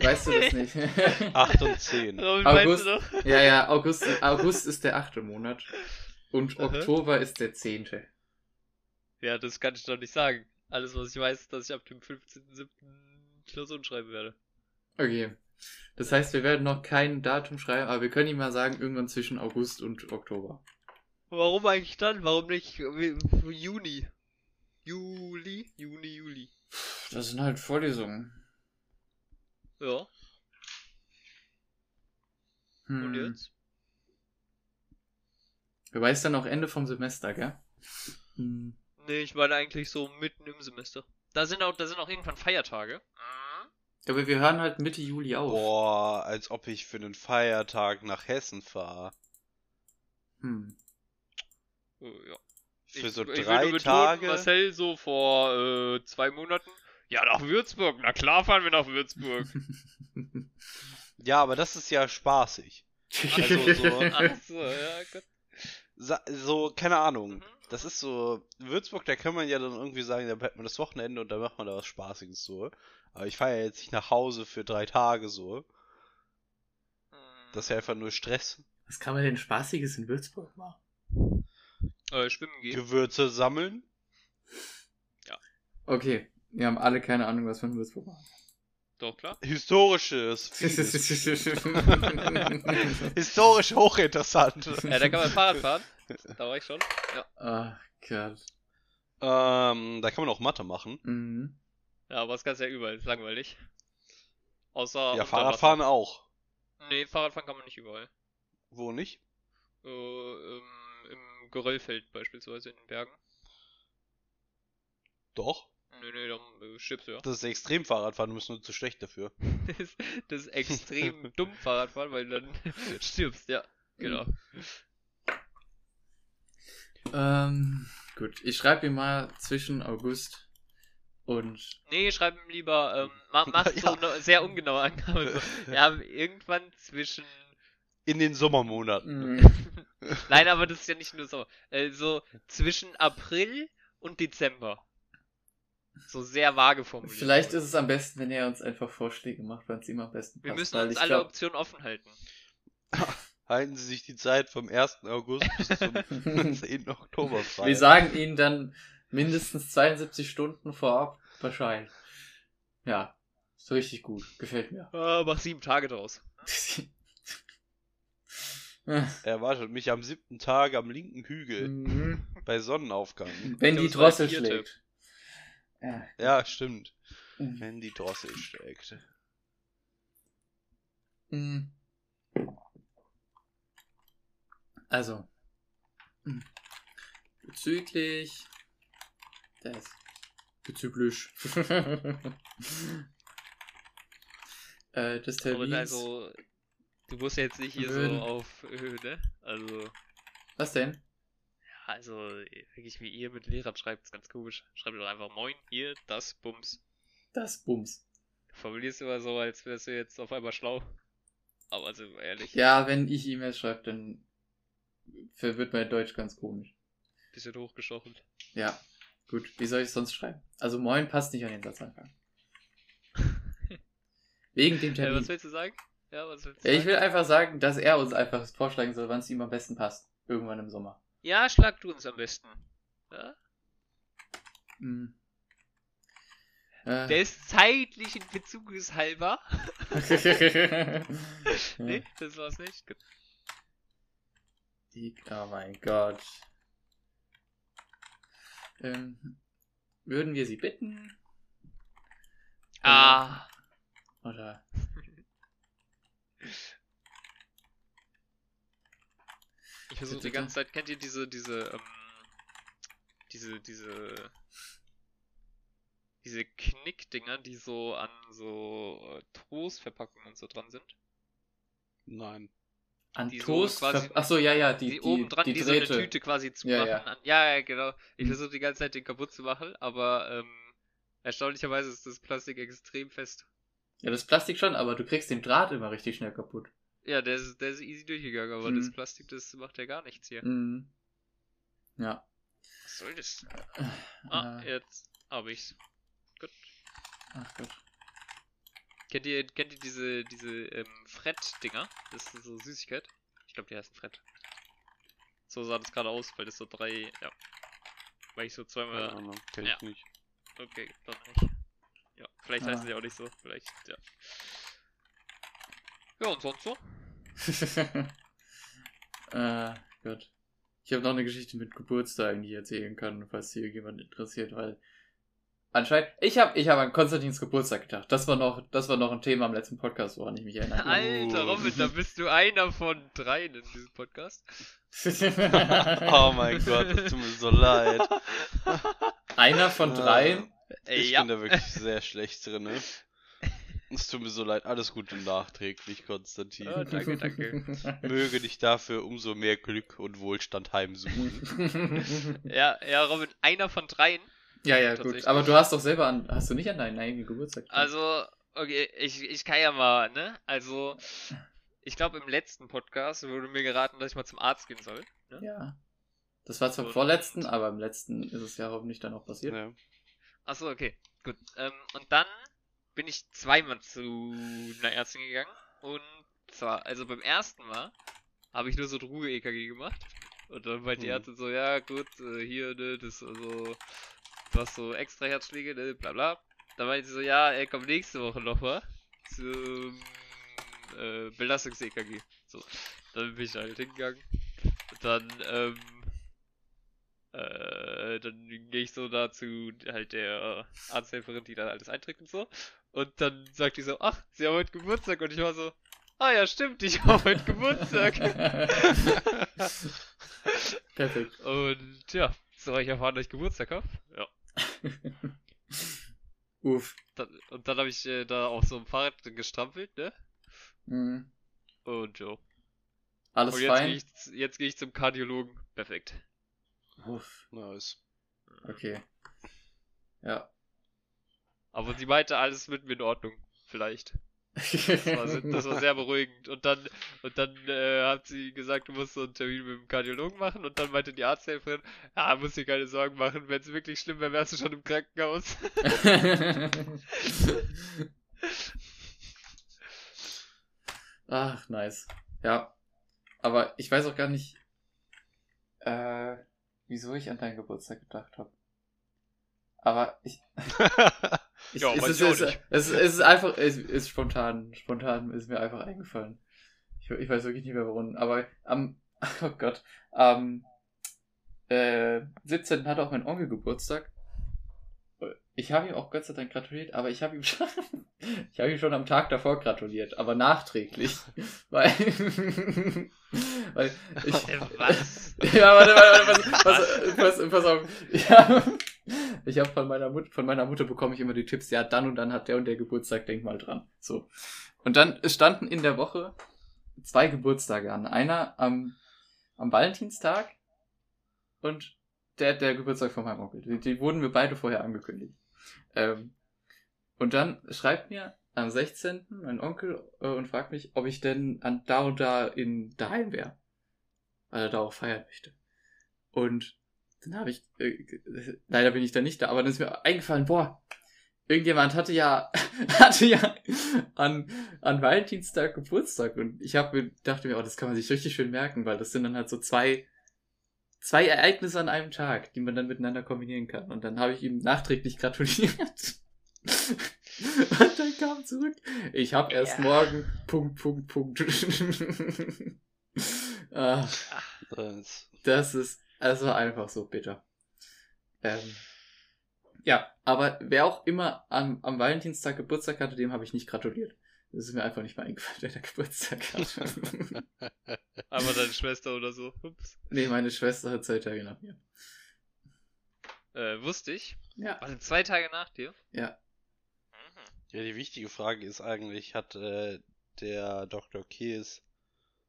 S3: weißt du das nicht? <laughs>
S4: 8 und 10.
S2: Robin,
S3: August.
S2: meinst du
S3: ja, ja, August, August ist der achte Monat und
S2: Aha.
S3: Oktober ist der zehnte.
S2: Ja, das kann ich doch nicht sagen. Alles, was ich weiß, ist, dass ich ab dem 15.07. Klausuren schreiben werde.
S3: Okay. Das heißt, wir werden noch kein Datum schreiben, aber wir können ihm mal sagen, irgendwann zwischen August und Oktober.
S2: Warum eigentlich dann? Warum nicht Juni? Juli? Juni, Juli.
S3: Das sind halt Vorlesungen.
S2: Ja,
S3: Hm.
S2: und jetzt?
S3: Wobei ist dann auch Ende vom Semester, gell? Hm.
S2: Nee, ich meine eigentlich so mitten im Semester. Da sind auch, da sind auch irgendwann Feiertage.
S3: Aber wir hören halt Mitte Juli auf.
S4: Boah, als ob ich für einen Feiertag nach Hessen fahre.
S3: Hm.
S2: Äh, ja.
S4: Für
S2: ich,
S4: so
S2: ich
S4: drei
S2: betonen,
S4: Tage.
S2: Marcel so vor äh, zwei Monaten. Ja, nach Würzburg. Na klar fahren wir nach Würzburg. <laughs>
S4: Ja, aber das ist ja spaßig. Also so- <laughs>
S2: Ach so, ja, Gott.
S4: Sa so, keine Ahnung.
S2: Mhm.
S4: Das ist so, Würzburg, da kann man ja dann irgendwie sagen, da hat man das Wochenende und da macht man da was Spaßiges so. Aber ich fahre ja jetzt nicht nach Hause für drei Tage so. Das ist ja einfach nur Stress.
S3: Was kann man denn Spaßiges in Würzburg machen?
S2: Äh, schwimmen gehen.
S4: Gewürze sammeln.
S3: Okay, wir haben alle keine Ahnung, was wir in Würzburg machen.
S2: Doch, klar.
S4: Historisches. <laughs> Historisch hochinteressant.
S2: Ja, da kann man Fahrrad fahren. Da war ich schon.
S3: Ach Gott.
S4: ähm, da kann man auch Mathe machen.
S3: Mhm.
S2: Ja, aber das kannst du ja überall. Ist langweilig. Außer.
S4: Ja, Fahrradfahren auch.
S2: Nee, Fahrradfahren kann man nicht überall.
S4: Wo nicht?
S2: Äh, Im Geröllfeld beispielsweise in den Bergen.
S4: Doch.
S2: Nö, nö, dann äh, stirbst du ja.
S4: Das ist Extremfahrradfahren, du bist nur zu schlecht dafür. <laughs>
S2: Das, ist- das ist extrem <laughs> dumm Fahrradfahren, weil du dann <laughs> stirbst, ja. Genau.
S3: Ähm, gut, ich schreibe ihm mal zwischen August und.
S2: Nee, schreib ihm lieber, ähm, mach, mach so
S4: Ja.
S2: eine sehr ungenaue Angabe. So. Ja, irgendwann zwischen.
S4: In den Sommermonaten.
S3: Mm, <laughs>
S2: Nein, aber das ist ja nicht nur so. Äh, so zwischen April und Dezember. So sehr vage formuliert.
S3: Vielleicht ist es am besten, wenn er uns einfach Vorschläge macht, wann es ihm am besten
S2: Wir
S3: passt.
S2: müssen
S3: weil
S2: uns alle
S3: glaub-
S2: Optionen offen halten. <laughs>
S4: Halten Sie sich die Zeit vom 1. August bis zum <laughs> 10. Oktober frei.
S3: Wir sagen ihnen dann mindestens 72 Stunden vorab Bescheid. Ja, ist richtig gut. Gefällt mir.
S2: Ah, mach sieben Tage draus. <laughs>
S4: Er erwartet mich am siebten Tag am linken Hügel
S3: Mhm.
S4: bei Sonnenaufgang.
S3: Wenn die
S2: Das
S3: Drossel schlägt. Ja.
S4: Ja, stimmt.
S3: Mhm.
S4: Wenn die Drossel steckt.
S3: Mhm. Also. Mhm. Bezüglich des. Bezüglich. <laughs> äh, des Termins.
S2: also, du musst ja jetzt nicht hier
S3: Würden.
S2: so auf Höhe, ne? Also,
S3: Was denn?
S2: ja, also, wirklich wie ihr mit Lehrern schreibt, ist ganz komisch. Schreibt doch einfach Moin, hier, das, Bums.
S3: Das Bums.
S2: Du formulierst immer so, als wärst du jetzt auf einmal schlau. Aber wir ehrlich,
S3: Ja, wenn ich E-Mails schreibe, dann verwirrt mein Deutsch ganz komisch.
S2: bisschen hochgestochen.
S3: Ja, gut. Wie soll ich es sonst schreiben? Also Moin passt nicht an den Satzanfang. <laughs> Wegen dem
S2: Äh,
S3: Termin.
S2: was willst du sagen? Ja, was willst du
S3: Ja, ich will einfach sagen, dass er uns einfach vorschlagen soll, wann es ihm am besten passt. Irgendwann im Sommer.
S2: Ja, schlag du uns am besten. Ja?
S3: Mhm. Äh.
S2: Der ist zeitlich in Bezugshalber. <laughs> <laughs> nee, das war's nicht. Gut.
S3: Oh mein Gott. Ähm, würden wir sie bitten?
S2: Ah,
S3: Oder?
S2: Ich versuche die ganze Zeit, kennt ihr diese, diese, ähm, diese, diese, diese Knickdinger, die so an so äh, Toastverpackungen und so dran sind?
S4: Nein.
S3: An
S2: Die so
S3: Toast?
S2: quasi-
S3: ver- Achso, ja, ja, die,
S2: Die,
S3: die,
S2: oben dran,
S3: die
S2: die, so eine. Tüte quasi zu
S3: Ja,
S2: machen.
S3: ja.
S2: An, ja, ja, genau. Ich
S3: Hm.
S2: versuche die ganze Zeit den kaputt zu machen, aber ähm, erstaunlicherweise ist das Plastik extrem fest.
S3: Ja, das Plastik schon, aber du kriegst den Draht immer richtig schnell kaputt.
S2: Ja, der ist, der ist easy durchgegangen, aber
S3: Hm.
S2: das Plastik, das macht ja gar nichts hier.
S3: Mhm. Ja.
S2: Was soll das? Ah,
S3: Äh,
S2: jetzt habe ich's. Gut.
S3: ach Gott.
S2: Kennt ihr, kennt ihr diese, diese ähm, Fred-Dinger? Das ist so Süßigkeit. Ich glaube, die heißen Fred. So sah das gerade aus, weil das so drei, ja. Weil ich so
S4: Keine
S2: zweimal.
S4: Ahnung, kenn
S2: ja.
S4: ich nicht.
S2: Okay, dann nicht. Ja, vielleicht
S3: Ah.
S2: heißen die auch nicht so. Vielleicht, ja. Ja, und sonst so? <laughs>
S3: äh, Gott. Ich habe noch eine Geschichte mit Geburtstagen, die ich erzählen kann, falls hier jemand interessiert, weil anscheinend ich habe ich habe an Konstantins Geburtstag gedacht. Das war noch das war noch ein Thema im letzten Podcast, woran ich mich erinnere. <laughs>
S2: Alter, Robin, da bist du einer von dreien in diesem Podcast. <laughs>
S4: Oh mein Gott, das tut mir so leid.
S3: Einer von dreien.
S4: Ich
S2: ja.
S4: bin da wirklich sehr schlecht drin, ne? Es tut mir so leid, alles Gute nachträglich, Konstantin.
S2: Ja, danke, <laughs> danke.
S4: Möge dich dafür umso mehr Glück und Wohlstand heimsuchen. <laughs>
S2: Ja, ja, Robin, einer von dreien.
S3: ja, ja, gut. Aber du hast doch selber an hast du nicht an deinen eigenen Geburtstag gedacht?
S2: Also, okay, ich, ich kann ja mal, ne? Also, ich glaube, im letzten Podcast wurde mir geraten, dass ich mal zum Arzt gehen soll. Ne?
S3: Ja. Das war zwar
S2: Und-
S3: vorletzten, aber im letzten ist es ja hoffentlich dann auch passiert.
S4: Ja.
S2: Achso, okay, gut. Ähm, und dann bin ich zweimal zu einer Ärztin gegangen. Und zwar, also beim ersten Mal habe ich nur so ein Ruhe-EKG gemacht. Und dann meinte die
S4: Mhm.
S2: Ärztin so, ja gut, äh, hier, ne, das also, du hast so extra Herzschläge, ne, bla bla. Dann meinte sie so, ja, ey, komm nächste Woche nochmal zum äh, Belastungs-EKG. So, dann bin ich halt hingegangen. Und dann, ähm, äh, dann gehe ich so dazu halt der Arzthelferin, die dann alles einträgt und so. Und dann sagt die so, ach, sie haben heute Geburtstag. Und ich war so, ah ja, stimmt, ich habe heute <laughs> Geburtstag. <laughs>
S3: Perfekt.
S2: und ja, so habe ich erfahren, dass ich Geburtstag habe. Ja. <laughs>
S3: Uff.
S2: Dann, und dann habe ich äh, da auf so einem Fahrrad gestrampelt, ne?
S3: Mhm.
S2: Und jo.
S3: Alles
S2: Und jetzt gehe
S3: fein?
S2: ich, jetzt geh ich zum Kardiologen. Perfekt.
S3: Uff.
S4: Nice.
S3: Okay. Ja.
S2: Aber sie meinte, alles mit mir in Ordnung. Vielleicht. Das war, das war sehr beruhigend. Und dann, und dann äh, hat sie gesagt, du musst so einen Termin mit dem Kardiologen machen. Und dann meinte die Arzthelferin, ja, musst dir keine Sorgen machen. Wenn es wirklich schlimm wäre, wärst du schon im Krankenhaus. <laughs>
S3: Ach, nice. Ja. Aber ich weiß auch gar nicht, äh, wieso ich an deinen Geburtstag gedacht habe. Aber ich. <laughs> ich
S2: Ja,
S3: es, ist, es,
S2: nicht.
S3: es, ist einfach, es ist spontan, spontan ist mir einfach eingefallen. Ich, ich weiß wirklich nicht mehr warum. Aber am, <laughs> oh Gott, am äh, 17. hatte auch mein Onkel Geburtstag. Ich habe ihm auch Gott sei Dank gratuliert, aber ich habe ihm <laughs> schon, ich habe ihm schon am Tag davor gratuliert, aber nachträglich, <laughs> weil, weil ich, <laughs>
S2: Was?
S3: ja, warte, warte, warte, pass, pass, pass, pass auf. Ja, ich habe von meiner Mutter, von meiner Mutter bekomme ich immer die Tipps, ja, dann und dann hat der und der Geburtstag, denk mal dran. So. Und dann standen in der Woche zwei Geburtstage an. Einer am, am Valentinstag und der, der Geburtstag von meinem Onkel. Die, die wurden mir beide vorher angekündigt. Ähm, und dann schreibt mir am 16. mein Onkel äh, und fragt mich, ob ich denn an da und da in daheim wäre. Weil er da auch feiern möchte. Und dann habe ich, äh, leider bin ich da nicht da, aber dann ist mir eingefallen, boah, irgendjemand hatte ja, <laughs> hatte ja an, an Valentinstag Geburtstag und ich habe dachte mir, oh, das kann man sich richtig schön merken, weil das sind dann halt so zwei, zwei Ereignisse an einem Tag, die man dann miteinander kombinieren kann. Und dann habe ich ihm nachträglich gratuliert. <laughs> Und dann kam zurück. Ich habe erst
S2: Ja.
S3: morgen. Punkt, Punkt, Punkt. <laughs> ah, das ist, es war einfach so bitter. Ähm, ja, aber wer auch immer am, am Valentinstag Geburtstag hatte, dem habe ich nicht gratuliert. Das ist mir einfach nicht mal eingefallen, wer <laughs> der Geburtstag <laughs> hat.
S2: Aber deine Schwester oder so. Ups.
S3: nee, meine Schwester hat zwei Tage nach mir.
S2: Äh, wusste ich.
S3: Ja.
S2: Also zwei Tage nach dir.
S3: Ja.
S2: Mhm.
S4: Ja, die wichtige Frage ist eigentlich, hat äh, der Dr. Kies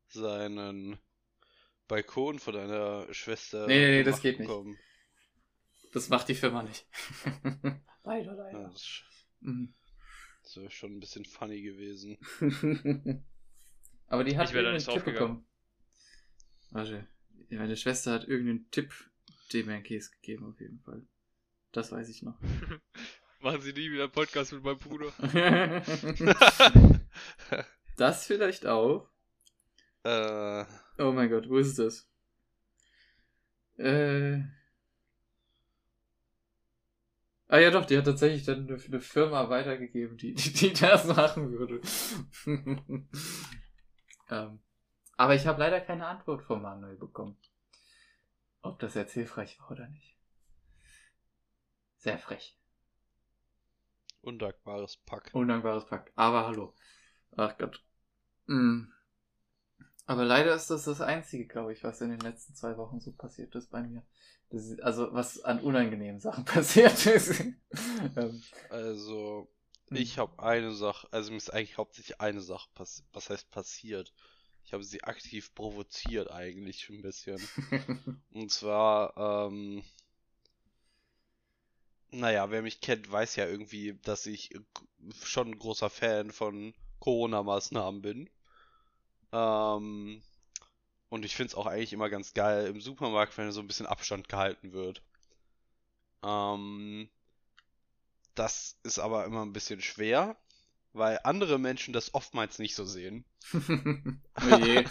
S4: seinen Balkon von deiner Schwester
S3: Nee, nee, nee, das geht nicht.
S4: bekommen?
S3: Das macht die Firma nicht. leider,
S4: Ja,
S3: leider.
S4: das ist-
S3: Mhm.
S4: Das wäre schon ein bisschen funny gewesen. <laughs>
S3: Aber die hat
S2: Ich
S3: irgendeinen
S2: nicht
S3: Tipp bekommen. Warte. Meine Schwester hat irgendeinen Tipp dem Herrn Käse gegeben, auf jeden Fall. Das weiß ich noch. <laughs>
S2: Machen sie nie wieder einen Podcast mit meinem Bruder. <laughs>
S3: das vielleicht auch.
S4: äh,
S3: Oh mein Gott, wo ist das? Äh. Ah ja doch, die hat tatsächlich dann eine, eine Firma weitergegeben, die, die, die das machen würde. <laughs> ähm, aber ich habe leider keine Antwort von Manuel bekommen. Ob das jetzt hilfreich war oder nicht. Sehr frech.
S4: undankbares Pack.
S3: Undankbares Pack. Aber hallo. Ach Gott. Mm. Aber leider ist das das Einzige, glaube ich, was in den letzten zwei Wochen so passiert ist bei mir. Das ist, also was an unangenehmen Sachen <laughs> passiert ist. ähm,
S4: Also,
S3: hm.
S4: ich habe eine Sache, also mir ist eigentlich hauptsächlich eine Sache passiert. Was heißt passiert? Ich habe sie aktiv provoziert eigentlich ein bisschen. <laughs> Und zwar, ähm, naja, wer mich kennt, weiß ja irgendwie, dass ich schon ein großer Fan von Corona-Maßnahmen bin. Ähm, und ich finde es auch eigentlich immer ganz geil im Supermarkt, wenn so ein bisschen Abstand gehalten wird. Ähm, das ist aber immer ein bisschen schwer, weil andere Menschen das oftmals nicht so sehen. <laughs>
S3: oh.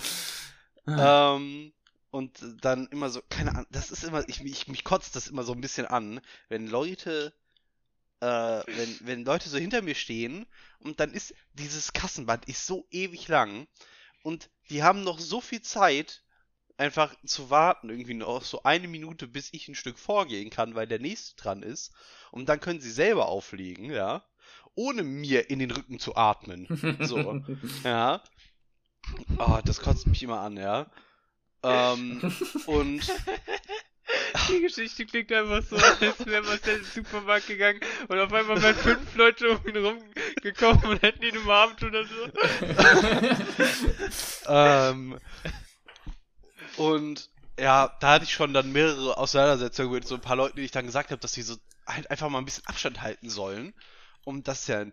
S4: Ähm, und dann immer so, keine Ahnung, das ist immer, ich, ich, mich kotzt das immer so ein bisschen an, wenn Leute, äh, wenn, wenn Leute so hinter mir stehen und dann ist dieses Kassenband ist so ewig lang und die haben noch so viel Zeit, einfach zu warten, irgendwie noch so eine Minute, bis ich ein Stück vorgehen kann, weil der nächste dran ist. Und dann können sie selber auflegen, ja, ohne mir in den Rücken zu atmen. So. <laughs> Ja. Ah, das kotzt mich immer an, ja. Ähm, und <laughs>
S2: Die Geschichte klingt einfach so, als wäre man in den Supermarkt gegangen und auf einmal wären fünf Leute um ihn rumgekommen und hätten ihn umarmt oder so. <laughs>
S4: ähm, und ja, da hatte ich schon dann mehrere Auseinandersetzungen mit so ein paar Leuten, die ich dann gesagt habe, dass sie so halt einfach mal ein bisschen Abstand halten sollen. Und das ist ja in,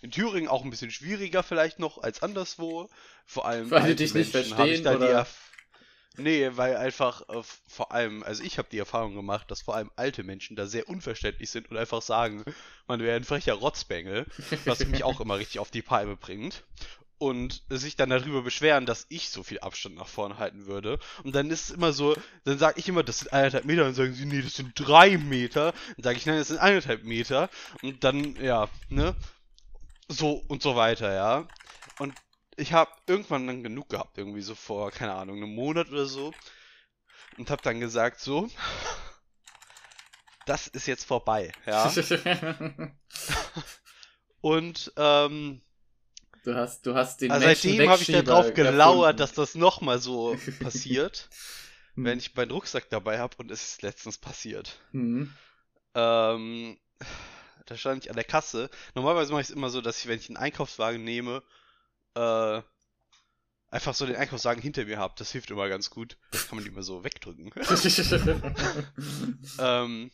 S4: in Thüringen auch ein bisschen schwieriger vielleicht noch als anderswo. Vor allem
S3: Weil die
S4: alte
S3: dich nicht
S4: Menschen habe ich
S3: verstehen,
S4: da die
S3: oder?
S4: Erf- Nee, weil einfach äh, vor allem, also ich habe die Erfahrung gemacht, dass vor allem alte Menschen da sehr unverständlich sind und einfach sagen, man wäre ein frecher Rotzbengel, was mich auch immer richtig auf die Palme bringt. Und sich dann darüber beschweren, dass ich so viel Abstand nach vorne halten würde. Und dann ist es immer so, dann sage ich immer, das sind eineinhalb Meter, und sagen sie, nee, das sind drei Meter. Dann sage ich, nein, das sind eineinhalb Meter. Und dann, ja, ne? So und so weiter, ja. Und ich habe irgendwann dann genug gehabt, irgendwie so vor, keine Ahnung, einem Monat oder so. Und habe dann gesagt, so, <laughs> das ist jetzt vorbei, ja. <laughs> Und ähm,
S3: du hast, du hast den
S4: also
S3: Menschen
S4: seitdem habe ich darauf gelauert, dass das nochmal so <laughs> passiert,
S3: Hm.
S4: wenn ich meinen Rucksack dabei habe und es ist letztens passiert.
S3: Hm.
S4: Ähm, da stand ich an der Kasse. Normalerweise mache ich es immer so, dass ich, wenn ich einen Einkaufswagen nehme, äh, einfach so den Einkaufswagen hinter mir habe. Das hilft immer ganz gut. Kann man die immer so wegdrücken. <laughs> ähm,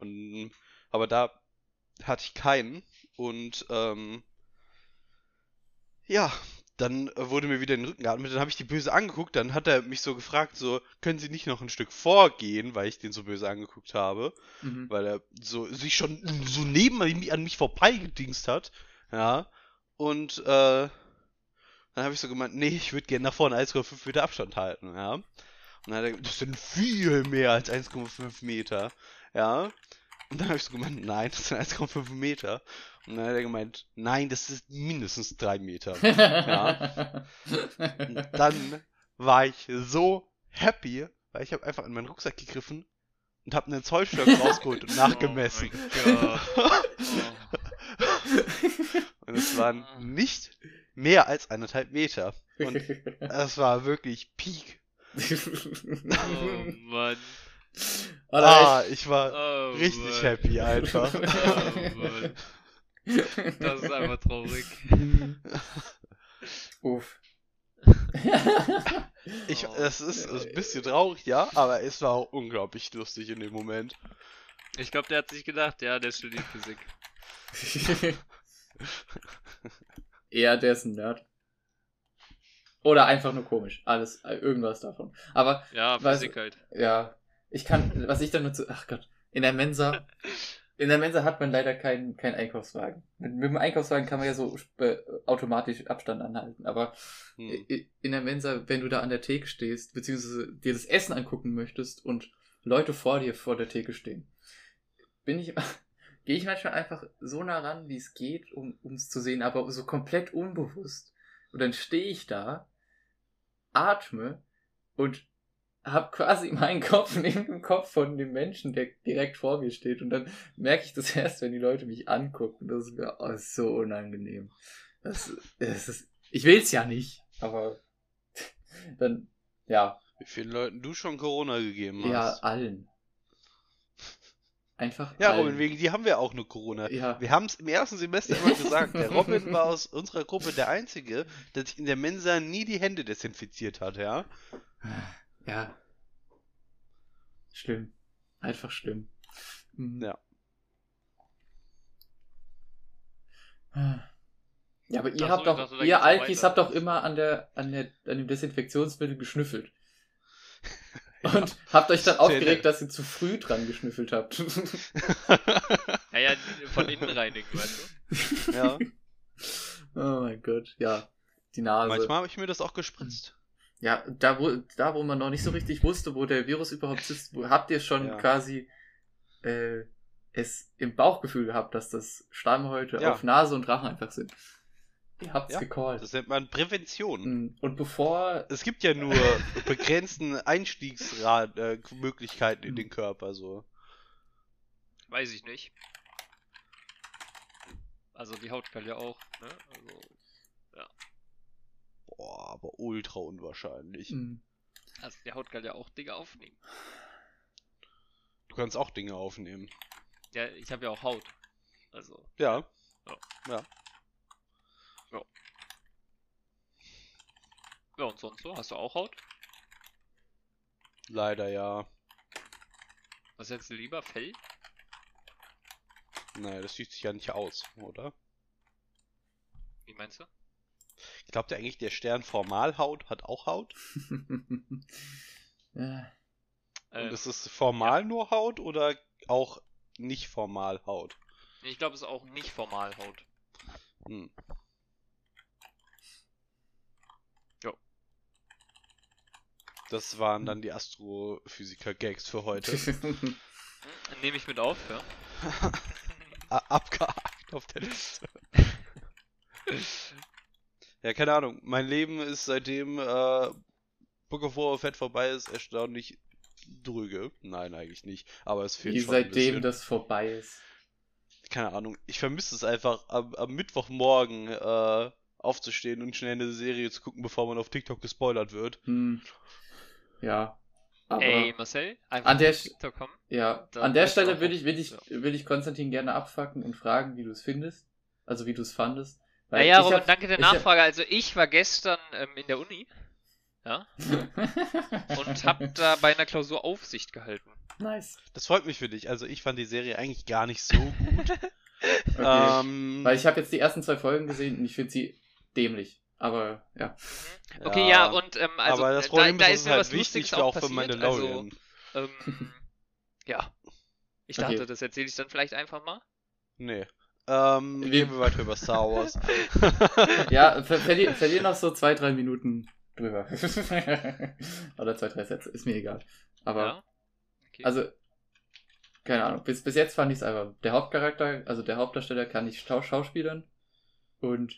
S4: und, aber da hatte ich keinen. Und ähm, ja, dann wurde mir wieder in den Rücken geatmet. Dann habe ich die böse angeguckt. Dann hat er mich so gefragt, so, können Sie nicht noch ein Stück vorgehen, weil ich den so böse angeguckt habe
S3: Mhm.
S4: weil er so sich schon so neben an mich vorbeigedingst hat, ja, und äh, dann habe ich so gemeint, nee, ich würde gerne nach vorne 1,5 Meter Abstand halten, ja. Und dann hat er gesagt, das sind viel mehr als 1,5 Meter, ja. Und dann habe ich so gemeint, nein, das sind 1,5 Meter. Und dann hat er gemeint, nein, das ist mindestens 3 Meter. <laughs> Ja. Und dann war ich so happy, weil ich habe einfach in meinen Rucksack gegriffen und habe einen Zollstock <laughs> rausgeholt und nachgemessen.
S2: Oh <laughs>
S4: und es waren nicht mehr als eineinhalb Meter. Und <laughs> es war wirklich Peak.
S2: Oh Mann. <laughs>
S4: Ah, ich war
S2: Oh
S4: richtig
S2: Mann.
S4: happy einfach. <laughs>
S2: Oh Mann. Das ist einfach traurig.
S3: Uff.
S4: Ich,
S2: Oh.
S4: es ist ein bisschen traurig, ja, aber es war auch unglaublich lustig in dem Moment.
S2: Ich glaube, der hat sich gedacht, ja, der studiert Physik.
S3: Eher der ist ein Nerd. Oder einfach nur komisch. Alles, äh, irgendwas davon. Aber
S2: Ja, Physik halt.
S3: ja, ich kann, was ich dann nur zu, ach Gott, in der Mensa, <laughs> in der Mensa hat man leider keinen keinen Einkaufswagen. Mit, mit dem Einkaufswagen kann man ja so äh, automatisch Abstand anhalten, aber
S4: Hm.
S3: in der Mensa, wenn du da an der Theke stehst, beziehungsweise dir das Essen angucken möchtest und Leute vor dir vor der Theke stehen, bin ich, gehe ich manchmal einfach so nah ran, wie es geht, um es zu sehen, aber so komplett unbewusst. Und dann stehe ich da, atme und habe quasi <laughs> meinen Kopf neben dem Kopf von dem Menschen, der direkt vor mir steht. Und dann merke ich das <laughs> erst, wenn die Leute mich angucken. Das ist mir oh, ist so unangenehm. Das, das ist, ich will's ja nicht, aber <laughs> dann, ja,
S4: Wie vielen Leuten du schon Corona gegeben hast.
S3: ja, allen. Einfach
S4: Ja,
S3: allen.
S4: Robin, wegen dir haben wir auch nur Corona.
S3: Ja.
S4: Wir haben es im ersten Semester immer gesagt. Der Robin war aus unserer Gruppe der Einzige, der sich in der Mensa nie die Hände desinfiziert hat, ja.
S3: Ja. Schlimm. Einfach schlimm. Mhm.
S4: Ja.
S3: Ja, aber ihr
S2: Ach
S3: habt doch, ihr Alkis habt doch immer an der, an der, an dem Desinfektionsmittel geschnüffelt. Und habt euch dann aufgeregt, dass ihr zu früh dran geschnüffelt habt. <laughs>
S2: Ja, ja, von innen reinigen, weißt du?
S4: ja. <laughs>
S3: oh mein Gott, ja. Die Nase.
S4: Manchmal habe ich mir das auch gespritzt.
S3: Ja, da wo, da wo man noch nicht so richtig wusste, wo der Virus überhaupt sitzt, wo, habt ihr schon
S4: Ja.
S3: quasi äh, es im Bauchgefühl gehabt, dass das Schleimhäute
S4: Ja.
S3: auf Nase und Rachen einfach sind. Ihr habt's
S4: Ja,
S3: gecallt.
S4: Das nennt man Prävention.
S3: Mm, Und bevor
S4: Es gibt ja nur <laughs> begrenzten Einstiegsmöglichkeiten äh, in den Körper, so.
S2: Weiß ich nicht. Also die Haut kann ja auch, ne? Also,
S4: Boah, aber ultra unwahrscheinlich.
S3: Mm,
S2: also die Haut kann ja auch Dinge aufnehmen.
S4: Du kannst auch Dinge aufnehmen.
S2: Ja, ich habe ja auch Haut. Also.
S4: Ja.
S2: Ja, und sonst so? Hast du auch Haut?
S4: Leider ja.
S2: Was du lieber? Fell?
S4: Naja, das sieht sich ja nicht aus, oder?
S2: Wie meinst du?
S4: Glaubt ihr eigentlich, der Stern Formalhaut hat auch Haut? <laughs>
S3: ja.
S4: Und
S2: Ähm,
S4: ist es formal nur Haut oder auch nicht formal Haut?
S2: ich glaube, es ist auch nicht Formalhaut.
S4: Hm. Das waren dann die Astrophysiker-Gags für heute.
S2: Hm, <laughs> Nehme ich mit auf, ja. <laughs>
S4: Abgehakt auf der Liste. <laughs> ja, keine Ahnung. Mein Leben ist seitdem äh, Book of War Fett vorbei ist erstaunlich drüge. Nein, eigentlich nicht. Aber es fehlt
S3: Wie
S4: schon ein
S3: seitdem das vorbei ist.
S4: Keine Ahnung. Ich vermisse es einfach am, am Mittwochmorgen äh, aufzustehen und schnell eine Serie zu gucken, bevor man auf TikTok gespoilert wird.
S3: Hm. Ja. Aber
S2: Ey, Marcel, einfach
S3: An der
S2: TikTok kommen.
S3: ja, an der Stelle will
S2: auf-
S3: ich, will ich,
S2: ja.
S3: will ich Konstantin gerne abfacken und fragen, wie du es findest. Also wie du es fandest. Weil
S2: Naja, Robin,
S3: hab-
S2: danke der
S3: ich hab-
S2: Nachfrage. Also ich war gestern ähm, in der Uni, ja, <laughs> und hab da bei einer Klausur Aufsicht gehalten.
S3: nice.
S4: Das freut mich für dich. Also ich fand die Serie eigentlich gar nicht so gut. <laughs>
S3: Okay.
S4: ähm,
S3: Weil ich habe jetzt die ersten zwei Folgen gesehen und ich finde sie dämlich. Aber ja.
S2: Okay, ja, und ähm, also
S4: aber das
S2: da,
S4: Problem
S2: da
S4: ist,
S2: ist
S4: ist
S2: mir
S4: halt
S2: was
S4: wichtig
S2: Lustiges auch
S4: auch für
S2: passiert.
S4: Mandalorian.
S2: Also, ähm, ja. Ich dachte,
S3: Okay.
S2: das erzähle ich dann vielleicht einfach mal.
S4: Nee. Ähm,
S3: Wir-
S4: gehen wir weiter über Star Wars. <laughs>
S3: Ja, ver verlier, verlier noch so zwei, drei Minuten drüber. <laughs> Oder zwei, drei Sätze, ist mir egal. Aber,
S2: ja. Okay.
S3: also, keine Ahnung, bis, bis jetzt fand ich es einfach. Der Hauptcharakter, also der Hauptdarsteller kann nicht schau schauspielern. Und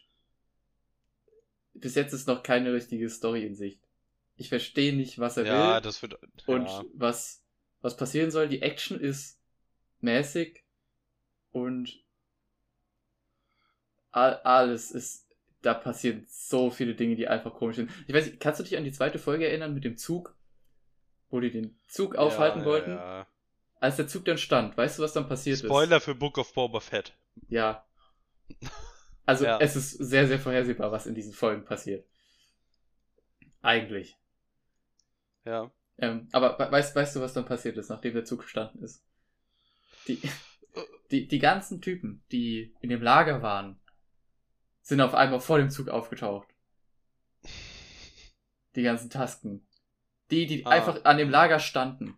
S3: bis jetzt ist noch keine richtige Story in Sicht. Ich verstehe nicht, was er
S4: ja,
S3: will
S4: das wird.
S3: und
S4: ja.
S3: was, was passieren soll. Die Action ist mäßig und all, alles ist, da passieren so viele Dinge, die einfach komisch sind. Ich weiß nicht, kannst du dich an die zweite Folge erinnern mit dem Zug, wo die den Zug aufhalten
S4: ja,
S3: wollten?
S4: Ja,
S3: Als der Zug dann stand, weißt du, was dann passiert
S4: Spoiler für Book of Boba Fett.
S3: ist? Ja. <laughs> Also
S4: Ja.
S3: es ist sehr, sehr vorhersehbar, was in diesen Folgen passiert. Eigentlich.
S4: Ja.
S3: Ähm, aber we- weißt, weißt du, was dann passiert ist, nachdem der Zug gestanden ist? Die, <laughs> die, die ganzen Typen, die in dem Lager waren, sind auf einmal vor dem Zug aufgetaucht. Die ganzen Tasken. Die, die
S4: Ah.
S3: einfach an dem Lager standen,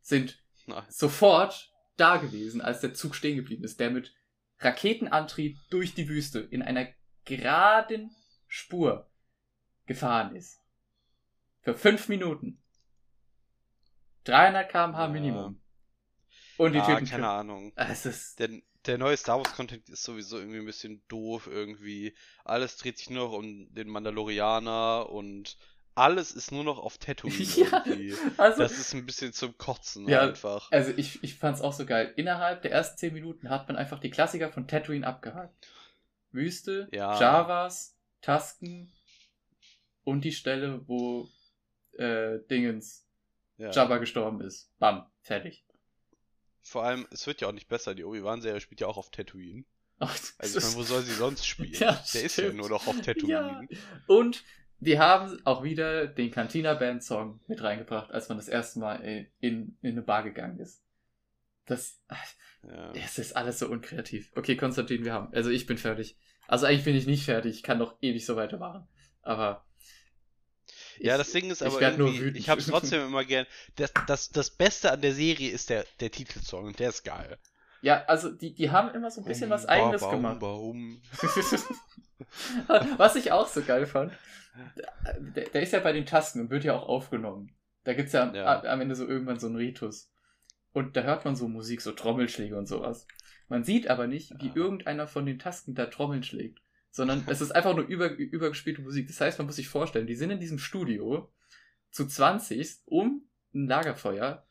S3: sind
S4: Na,
S3: sofort da gewesen, als der Zug stehen geblieben ist, der mit Raketenantrieb durch die Wüste in einer geraden Spur gefahren ist. Für fünf Minuten. 300 km/h
S4: Ja.
S3: Minimum. Und die
S4: ah,
S3: Typen.
S4: keine Ahnung.
S3: Es ist.
S4: Der, der neue Star Wars Content ist sowieso irgendwie ein bisschen doof irgendwie. Alles dreht sich nur noch um den Mandalorianer und alles ist nur noch auf Tatooine <laughs>
S3: Ja. Also,
S4: Das ist ein bisschen zum Kotzen
S3: Ja,
S4: einfach.
S3: also ich, ich fand's auch so geil. Innerhalb der ersten 10 Minuten hat man einfach die Klassiker von Tatooine abgehakt. Wüste,
S4: Ja.
S3: Javas, Tasken und die Stelle, wo äh, Dingens
S4: Ja.
S3: Jabba gestorben ist. Bam, fertig.
S4: Vor allem, es wird ja auch nicht besser. Die Obi-Wan-Serie spielt ja auch auf Tatooine.
S3: Ach,
S4: Also, ich meine, wo soll sie sonst spielen? <laughs>
S3: Ja,
S4: Der ist ja
S3: stimmt.
S4: nur noch auf Tatooine.
S3: Ja. Und die haben auch wieder den Cantina Band Song mit reingebracht, als man das erste Mal in, in, in eine Bar gegangen ist. Das,
S4: Ja.
S3: es ist alles so unkreativ. Okay, Konstantin, wir haben, also ich bin fertig. Also eigentlich bin ich nicht fertig, ich kann noch ewig so weitermachen. Aber.
S4: Ja,
S3: ich-
S4: das Ding ist
S3: ich
S4: aber
S3: werd nur wütend.
S4: ich hab's <laughs> trotzdem immer gern. Das, das, das Beste an der Serie ist der, der Titelsong und der ist geil.
S3: Ja, also die, die haben immer so ein bisschen was
S4: Hum,
S3: Eigenes
S4: ba, hum,
S3: gemacht. <laughs> Was ich auch so geil fand, der, der ist ja bei den Tasten und wird ja auch aufgenommen. Da gibt's ja, am-
S4: Ja.
S3: am Ende so irgendwann so einen Ritus. Und da hört man so Musik, so Trommelschläge und sowas. Man sieht aber nicht, wie
S4: Ja.
S3: irgendeiner von den Tasken da Trommeln schlägt. Sondern es ist einfach nur über, übergespielte Musik. Das heißt, man muss sich vorstellen, die sind in diesem Studio zu 20 um ein Lagerfeuer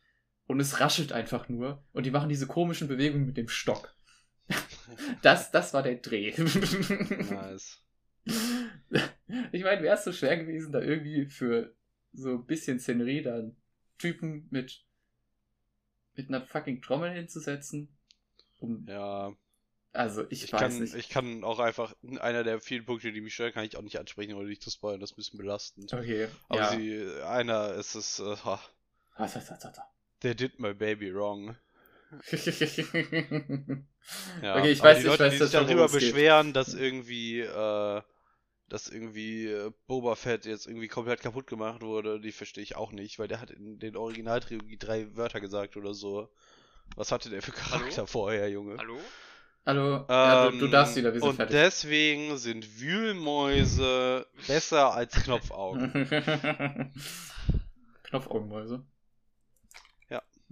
S3: und es raschelt einfach nur und die machen diese komischen Bewegungen mit dem Stock. <laughs> Das, das war der Dreh.
S4: Nice. <laughs>
S3: Ich meine, wäre es so schwer gewesen, da irgendwie für so ein bisschen Szenerie dann Typen mit mit einer fucking Trommel hinzusetzen. Um,
S4: Ja,
S3: Also ich,
S4: ich
S3: weiß
S4: kann,
S3: nicht.
S4: ich kann auch einfach, einer der vielen Punkte, die mich stören, kann ich auch nicht ansprechen, ohne dich zu spoilern, das ist ein bisschen belastend.
S3: okay.
S4: Aber
S3: ja.
S4: sie, einer ist es, äh, ha, der did my baby wrong. <laughs> Ja,
S3: Okay, ich weiß-
S4: die
S3: ich
S4: Leute,
S3: weiß
S4: die sich darüber beschweren, dass irgendwie, äh, dass irgendwie äh, Boba Fett jetzt irgendwie komplett kaputt gemacht wurde, die verstehe ich auch nicht, weil der hat in den Originaltrilogie drei Wörter gesagt oder so. Was hatte der für Charakter vorher, Junge?
S2: Hallo?
S3: Hallo, ja, du, du
S4: Ähm,
S3: darfst wieder, wir sind
S4: und
S3: fertig.
S4: deswegen sind Wühlmäuse besser als Knopfaugen. <laughs>
S3: Knopfaugenmäuse.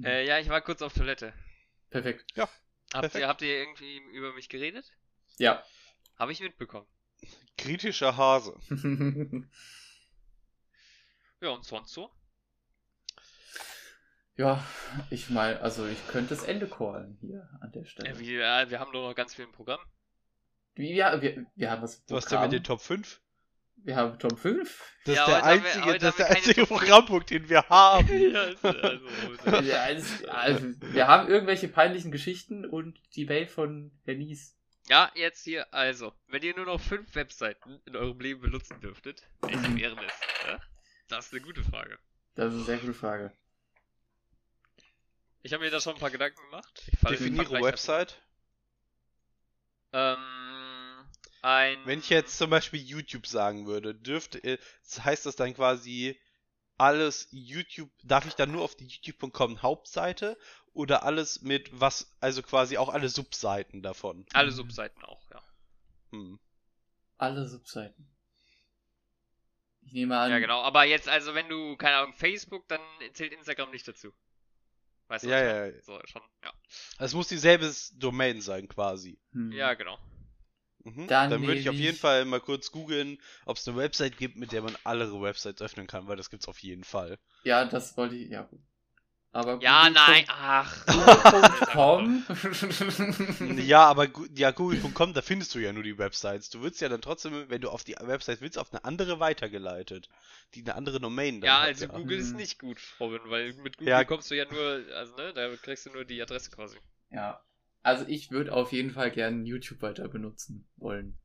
S2: Äh, ja, ich war kurz auf Toilette.
S3: Perfekt.
S2: Habt
S4: Perfekt.
S2: ihr, habt ihr irgendwie über mich geredet?
S3: Ja.
S2: Habe ich mitbekommen.
S4: Kritischer Hase. <laughs>
S2: Ja, und sonst so?
S3: ja, ich meine, also ich könnte das Ende callen hier an der Stelle.
S2: Äh, wir, wir haben doch noch ganz viel im Programm.
S3: Wie, ja, wir, wir haben was
S4: Was denn mit den Top 5?
S3: Wir haben Top 5.
S4: Das
S2: Ja,
S4: ist der
S2: wir-
S4: einzige,
S2: heute
S4: das
S2: wir
S4: der einzige
S2: Top 5.
S4: Programmpunkt, den wir haben. <laughs>
S2: ja, also,
S3: Ja, es- also, wir haben irgendwelche peinlichen Geschichten und die Welt von Denise.
S2: Ja, jetzt hier, also, wenn ihr nur noch fünf Webseiten in eurem Leben benutzen dürftet, welche wären es? Ja? Das ist eine gute Frage.
S3: Das ist eine sehr gute Frage.
S2: Ich habe mir da schon ein paar Gedanken gemacht. Ich fall-
S4: Definiere Website.
S2: Ähm, ein.
S4: Wenn ich jetzt zum Beispiel YouTube sagen würde, dürfte, äh, heißt das dann quasi alles YouTube, darf ich dann nur auf die youtube.com Hauptseite oder alles mit was, also quasi auch alle Subseiten davon?
S2: Alle Subseiten auch, ja.
S4: Hm.
S3: Alle Subseiten. Ich nehme an.
S2: Ja, genau. Aber jetzt, also, wenn du, keine Ahnung, Facebook, dann zählt Instagram nicht dazu. Weißt du?
S4: Ja, ja, ja.
S2: So, schon, ja.
S4: Es muss dieselbe Domain sein quasi.
S3: Hm.
S2: Ja, genau.
S4: Mhm.
S3: Dann
S4: Dann, würde ich auf jeden
S3: ich-
S4: Fall mal kurz googeln, ob es eine Website gibt, mit der man alle Websites öffnen kann, weil das gibt's auf jeden Fall.
S3: Ja, das wollte ich. Ja. Aber
S2: Ja,
S3: Google.
S2: nein, ach.
S3: Com. <laughs>
S4: Ja, aber ja, google.com, da findest du ja nur die Websites. Du wirst ja dann trotzdem, wenn du auf die Website willst, auf eine andere weitergeleitet, die eine andere Domain dann
S2: Ja,
S4: hat,
S2: also Google ist
S3: Mhm.
S2: nicht gut, Robin, weil mit Google
S4: Ja.
S2: kommst du ja nur, also ne, da kriegst du nur die Adresse quasi.
S3: Ja. Also ich würde auf jeden Fall gerne YouTube weiter benutzen wollen.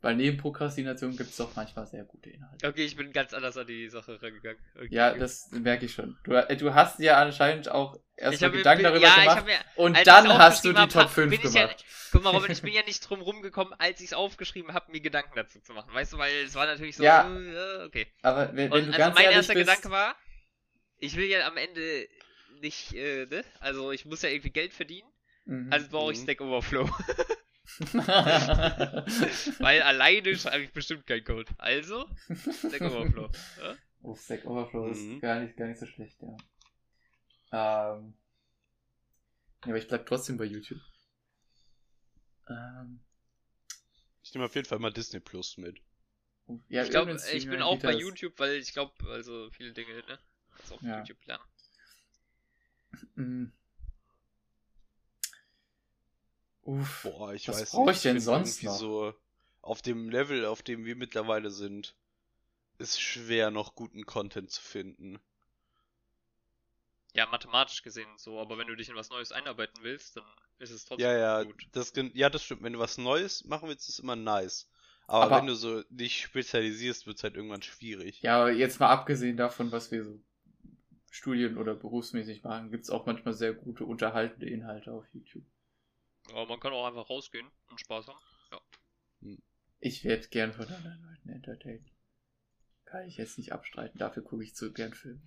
S3: Weil neben Prokrastination gibt es doch manchmal sehr gute Inhalte.
S2: Okay, ich bin ganz anders an die Sache rangegangen. Okay.
S3: Ja, das merke ich schon. Du, äh, du hast ja anscheinend auch erstmal
S2: hab mir-
S3: Gedanken darüber
S2: ja,
S3: gemacht
S2: mir,
S3: und
S2: als
S3: dann hast du die Top
S2: hab,
S3: 5
S2: bin ich ja-
S3: gemacht.
S2: Guck mal, Robin, ich <laughs> bin ja nicht drum rumgekommen, als ich es aufgeschrieben habe, mir Gedanken dazu zu machen. Weißt du, weil es war natürlich so,
S3: Ja.
S2: äh, okay.
S3: Aber wenn, wenn
S2: Und
S3: du
S2: also
S3: ganz
S2: mein erster
S3: bist,
S2: Gedanke war, ich will ja am Ende nicht, äh, ne? Also ich muss ja irgendwie Geld verdienen,
S3: Mhm.
S2: also brauche ich
S4: Mhm.
S2: Stack Overflow. <laughs> <laughs> weil alleine schreibe ich bestimmt keinen Code. Also, Stack Overflow. Ja?
S3: oh, Stack Overflow
S4: Mhm.
S3: ist gar nicht, gar nicht so schlecht, ja. Ähm, ja, aber ich bleib trotzdem bei YouTube. Ähm,
S4: Ich nehme auf jeden Fall mal Disney Plus mit.
S3: ja,
S2: ich glaube, ich bin auch bei YouTube, weil ich glaube, also viele Dinge, ne? Also auf
S3: Ja.
S2: YouTube lernen.
S3: Mm. Uff.
S4: Boah, ich
S3: Was
S4: weiß nicht.
S3: ich denn sonst noch?
S4: So auf dem Level, auf dem wir mittlerweile sind, ist schwer noch guten Content zu finden.
S2: Ja, mathematisch gesehen so, aber wenn du dich in was Neues einarbeiten willst, dann ist es trotzdem
S4: Ja, ja,
S2: gut.
S4: das, ja, das stimmt. Wenn du was Neues machen willst, ist immer nice. Aber,
S3: Aber-
S4: wenn du so dich spezialisierst, wird es halt irgendwann schwierig.
S3: Ja, aber jetzt mal abgesehen davon, was wir so studien- oder berufsmäßig machen, gibt's auch manchmal sehr gute unterhaltende Inhalte auf YouTube.
S2: Aber man kann auch einfach rausgehen und Spaß haben.
S3: Ich werde gern von anderen Leuten entertained. Kann ich jetzt nicht abstreiten. Dafür gucke ich zu gern Filme.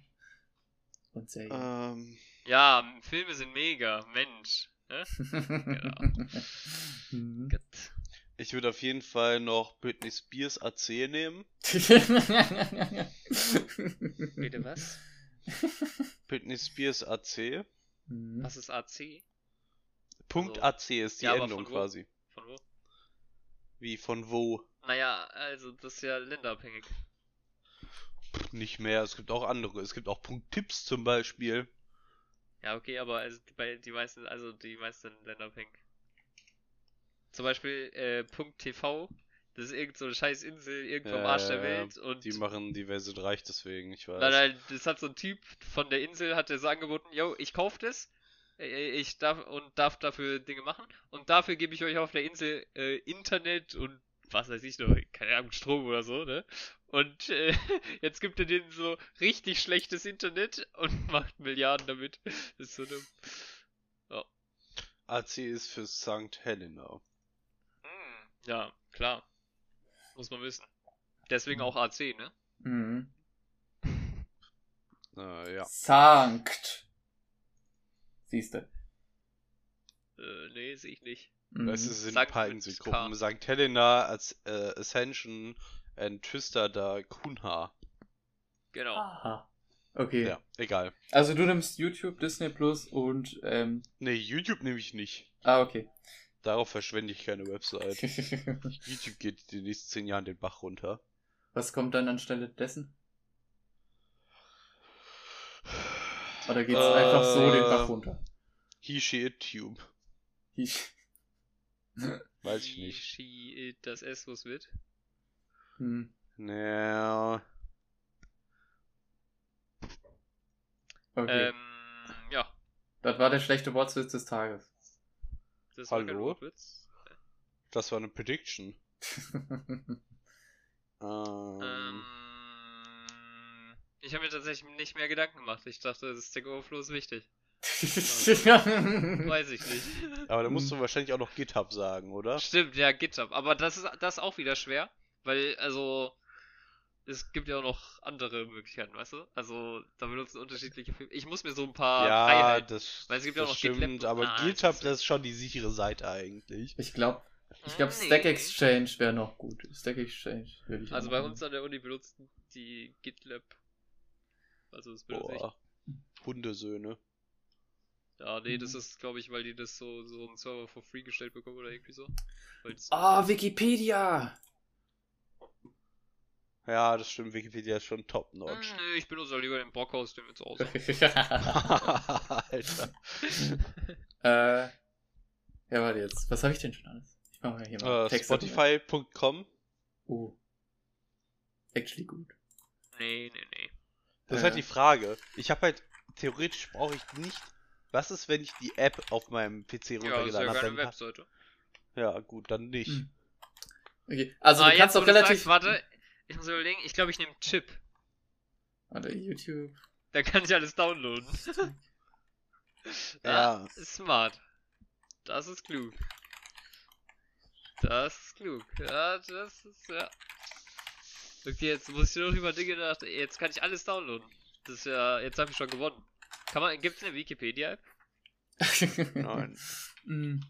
S3: Und Serien.
S4: Ähm,
S2: Ja, Filme sind mega, Mensch. Ne? <laughs>
S3: Mhm.
S2: Gott.
S4: ich würde auf jeden Fall noch Britney Spears AC nehmen. <laughs>
S2: Bitte was? <laughs>
S4: Britney Spears AC.
S3: Mhm.
S2: Was ist AC?
S4: Punkt
S2: Also-
S4: AC ist die
S2: Ja,
S4: Endung quasi.
S2: Von wo?
S4: Wie von wo?
S2: Naja, also das ist ja länderabhängig.
S4: Nicht mehr. Es gibt auch andere. Es gibt auch Punkt Tipps zum Beispiel.
S2: Ja, okay, aber also die, bei, die meisten, also die meisten länderabhängig. Zum Beispiel äh, Punkt .tv Das ist irgend so eine scheiß Insel irgendwo am
S4: Ja,
S2: Arsch der
S4: ja,
S2: Welt und
S4: Die machen die Welt sind reich deswegen, ich weiß.
S2: Nein, nein, das hat so ein Typ von der Insel, hat er so angeboten, yo, ich kauf das, äh, ich darf und darf dafür Dinge machen und dafür gebe ich euch auf der Insel äh, Internet und was weiß ich noch, keine Ahnung, Strom oder so, ne? Und äh, <laughs> jetzt gibt er denen so richtig schlechtes Internet und <laughs> macht Milliarden damit. Das ist so dumm.
S4: AC ist für St. Helena.
S2: Hm, ja, klar. Muss man wissen. Deswegen auch AC, ne?
S3: Mhm. <laughs>
S4: Äh, ja.
S3: Sankt. Siehste.
S2: Äh, nee, sehe ich nicht.
S3: Mhm.
S4: Das sind
S2: St.
S4: ein paar Inselgruppen. St. Helena, als äh, Ascension und Twister da Kunha.
S2: Genau.
S3: Aha. Okay.
S4: Ja, egal.
S3: Also du nimmst YouTube, Disney Plus und ähm.
S4: Nee, YouTube nehme ich nicht.
S3: Ah, okay.
S4: Darauf verschwende ich keine Website. <laughs> YouTube geht in den nächsten zehn Jahren den Bach runter.
S3: Was kommt dann anstelle dessen? Oder geht's einfach so den Bach runter?
S4: He, she, it, tube.
S3: Ich. <laughs>
S4: Weiß ich
S2: She,
S4: nicht.
S2: she, it, das S, was wird.
S3: Hm.
S4: Naja.
S3: Okay.
S2: Ähm, ja,
S3: Das war der schlechte Wortwitz des Tages.
S2: Das war kein
S4: Hallo?
S2: Wortwitz.
S4: Das war eine Prediction. <laughs> Ähm,
S2: Ähm, ich habe mir tatsächlich nicht mehr Gedanken gemacht. Ich dachte, das Stack Overflow ist wichtig. <laughs> Weiß ich nicht.
S4: aber da musst du wahrscheinlich auch noch GitHub sagen, oder?
S2: Stimmt, ja, GitHub. Aber das ist das ist auch wieder schwer, weil, also, es gibt ja auch noch andere Möglichkeiten, weißt du? Also, da benutzen unterschiedliche Filme. Ich muss mir so ein paar
S4: ja,
S2: Freiheiten.
S4: das,
S2: Weil es gibt ja
S4: das
S2: auch noch
S4: stimmt, aber
S2: Ah,
S4: GitHub,
S2: das ist-
S4: schon die sichere Seite eigentlich.
S3: Ich glaube, ich glaube,
S2: Nee.
S3: Stack Exchange wäre noch gut. Stack Exchange würde ich
S2: Also bei
S3: nehmen.
S2: uns an der Uni benutzen die GitLab. Also das benutze ich.
S4: Boah. Hundesöhne.
S2: Ja, nee, das
S3: Mhm.
S2: ist, glaube ich, weil die das so, so einen Server for free gestellt bekommen oder irgendwie so.
S3: Ah, Wikipedia!
S4: Ja, das stimmt, Wikipedia ist schon
S2: Hm,
S4: top-notch.
S2: nee, ich benutze auch lieber den Brockhaus, den wir zu Hause. <laughs> <laughs>
S4: Alter.
S3: äh, ja, warte jetzt. Was habe ich denn schon alles? Ich mache mal hier mal
S4: Äh,
S3: Text.
S4: Spotify.com.
S3: Oh. Actually gut.
S2: Nee, nee, nee.
S4: Das ist
S3: Äh.
S4: halt die Frage. Ich habe halt, theoretisch brauche ich nicht. Was ist, wenn ich die App auf meinem PC
S2: Ja, das ist
S4: runtergeladen
S2: ja
S4: habe?
S2: keine Webseite.
S4: Ja, gut, dann nicht.
S3: Hm. Okay, also
S2: ah,
S3: du kannst
S2: jetzt,
S3: doch relativ...
S2: Sagst, warte, ich muss überlegen, ich glaube, ich nehme Chip.
S3: Warte, YouTube.
S2: Da kann ich alles downloaden.
S4: Ja.
S2: Ah, smart. Das ist klug. Das ist klug. Ja, das ist, ja. Okay, jetzt muss ich nur noch über Dinge nach. Jetzt kann ich alles downloaden. Das ist ja, jetzt habe ich schon gewonnen. Kann man, gibt's eine Wikipedia-App? <laughs>
S4: Nein.
S3: Hm.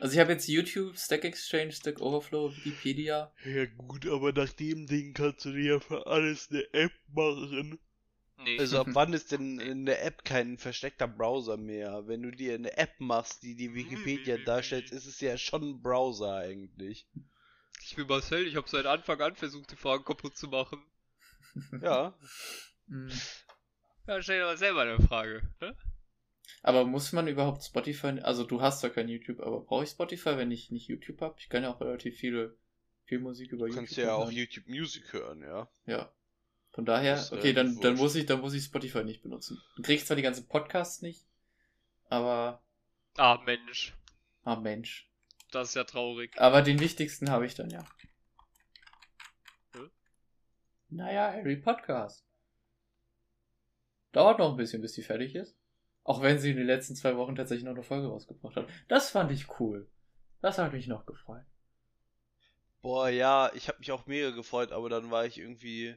S3: Also ich habe jetzt YouTube, Stack Exchange, Stack Overflow, Wikipedia.
S4: Ja gut, aber nach dem Ding kannst du dir ja für alles eine App machen.
S2: Nee.
S4: Also ab <laughs> wann ist denn eine App kein versteckter Browser mehr? Wenn du dir eine App machst, die die Wikipedia darstellt, ist es ja schon ein Browser eigentlich.
S2: Ich bin Marcel, ich habe seit Anfang an versucht, die Fragen kaputt zu machen.
S4: Ja. <laughs>
S3: Hm.
S2: Ja, stell dir mal selber eine Frage. Ne?
S3: Aber muss man überhaupt Spotify, also du hast zwar kein YouTube, aber brauche ich Spotify, wenn ich nicht YouTube habe? Ich kann ja auch relativ viele, viel Musik über
S4: Du
S3: YouTube
S4: kannst ja auch
S3: hören.
S4: YouTube Music hören, ja.
S3: Ja. Von daher, okay, dann, dann muss ich, dann muss ich Spotify nicht benutzen. Du kriegst zwar die ganzen Podcasts nicht, aber,
S2: Ah, Mensch.
S3: ah Mensch.
S2: Das ist ja traurig.
S3: Aber den wichtigsten habe ich dann ja.
S2: Hm?
S3: Naja, Harry Podcast. Dauert noch ein bisschen, bis die fertig ist. Auch wenn sie in den letzten zwei Wochen tatsächlich noch eine Folge rausgebracht hat. Das fand ich cool. Das hat mich noch gefreut.
S4: Boah, ja, ich habe mich auch mega gefreut, aber dann war ich irgendwie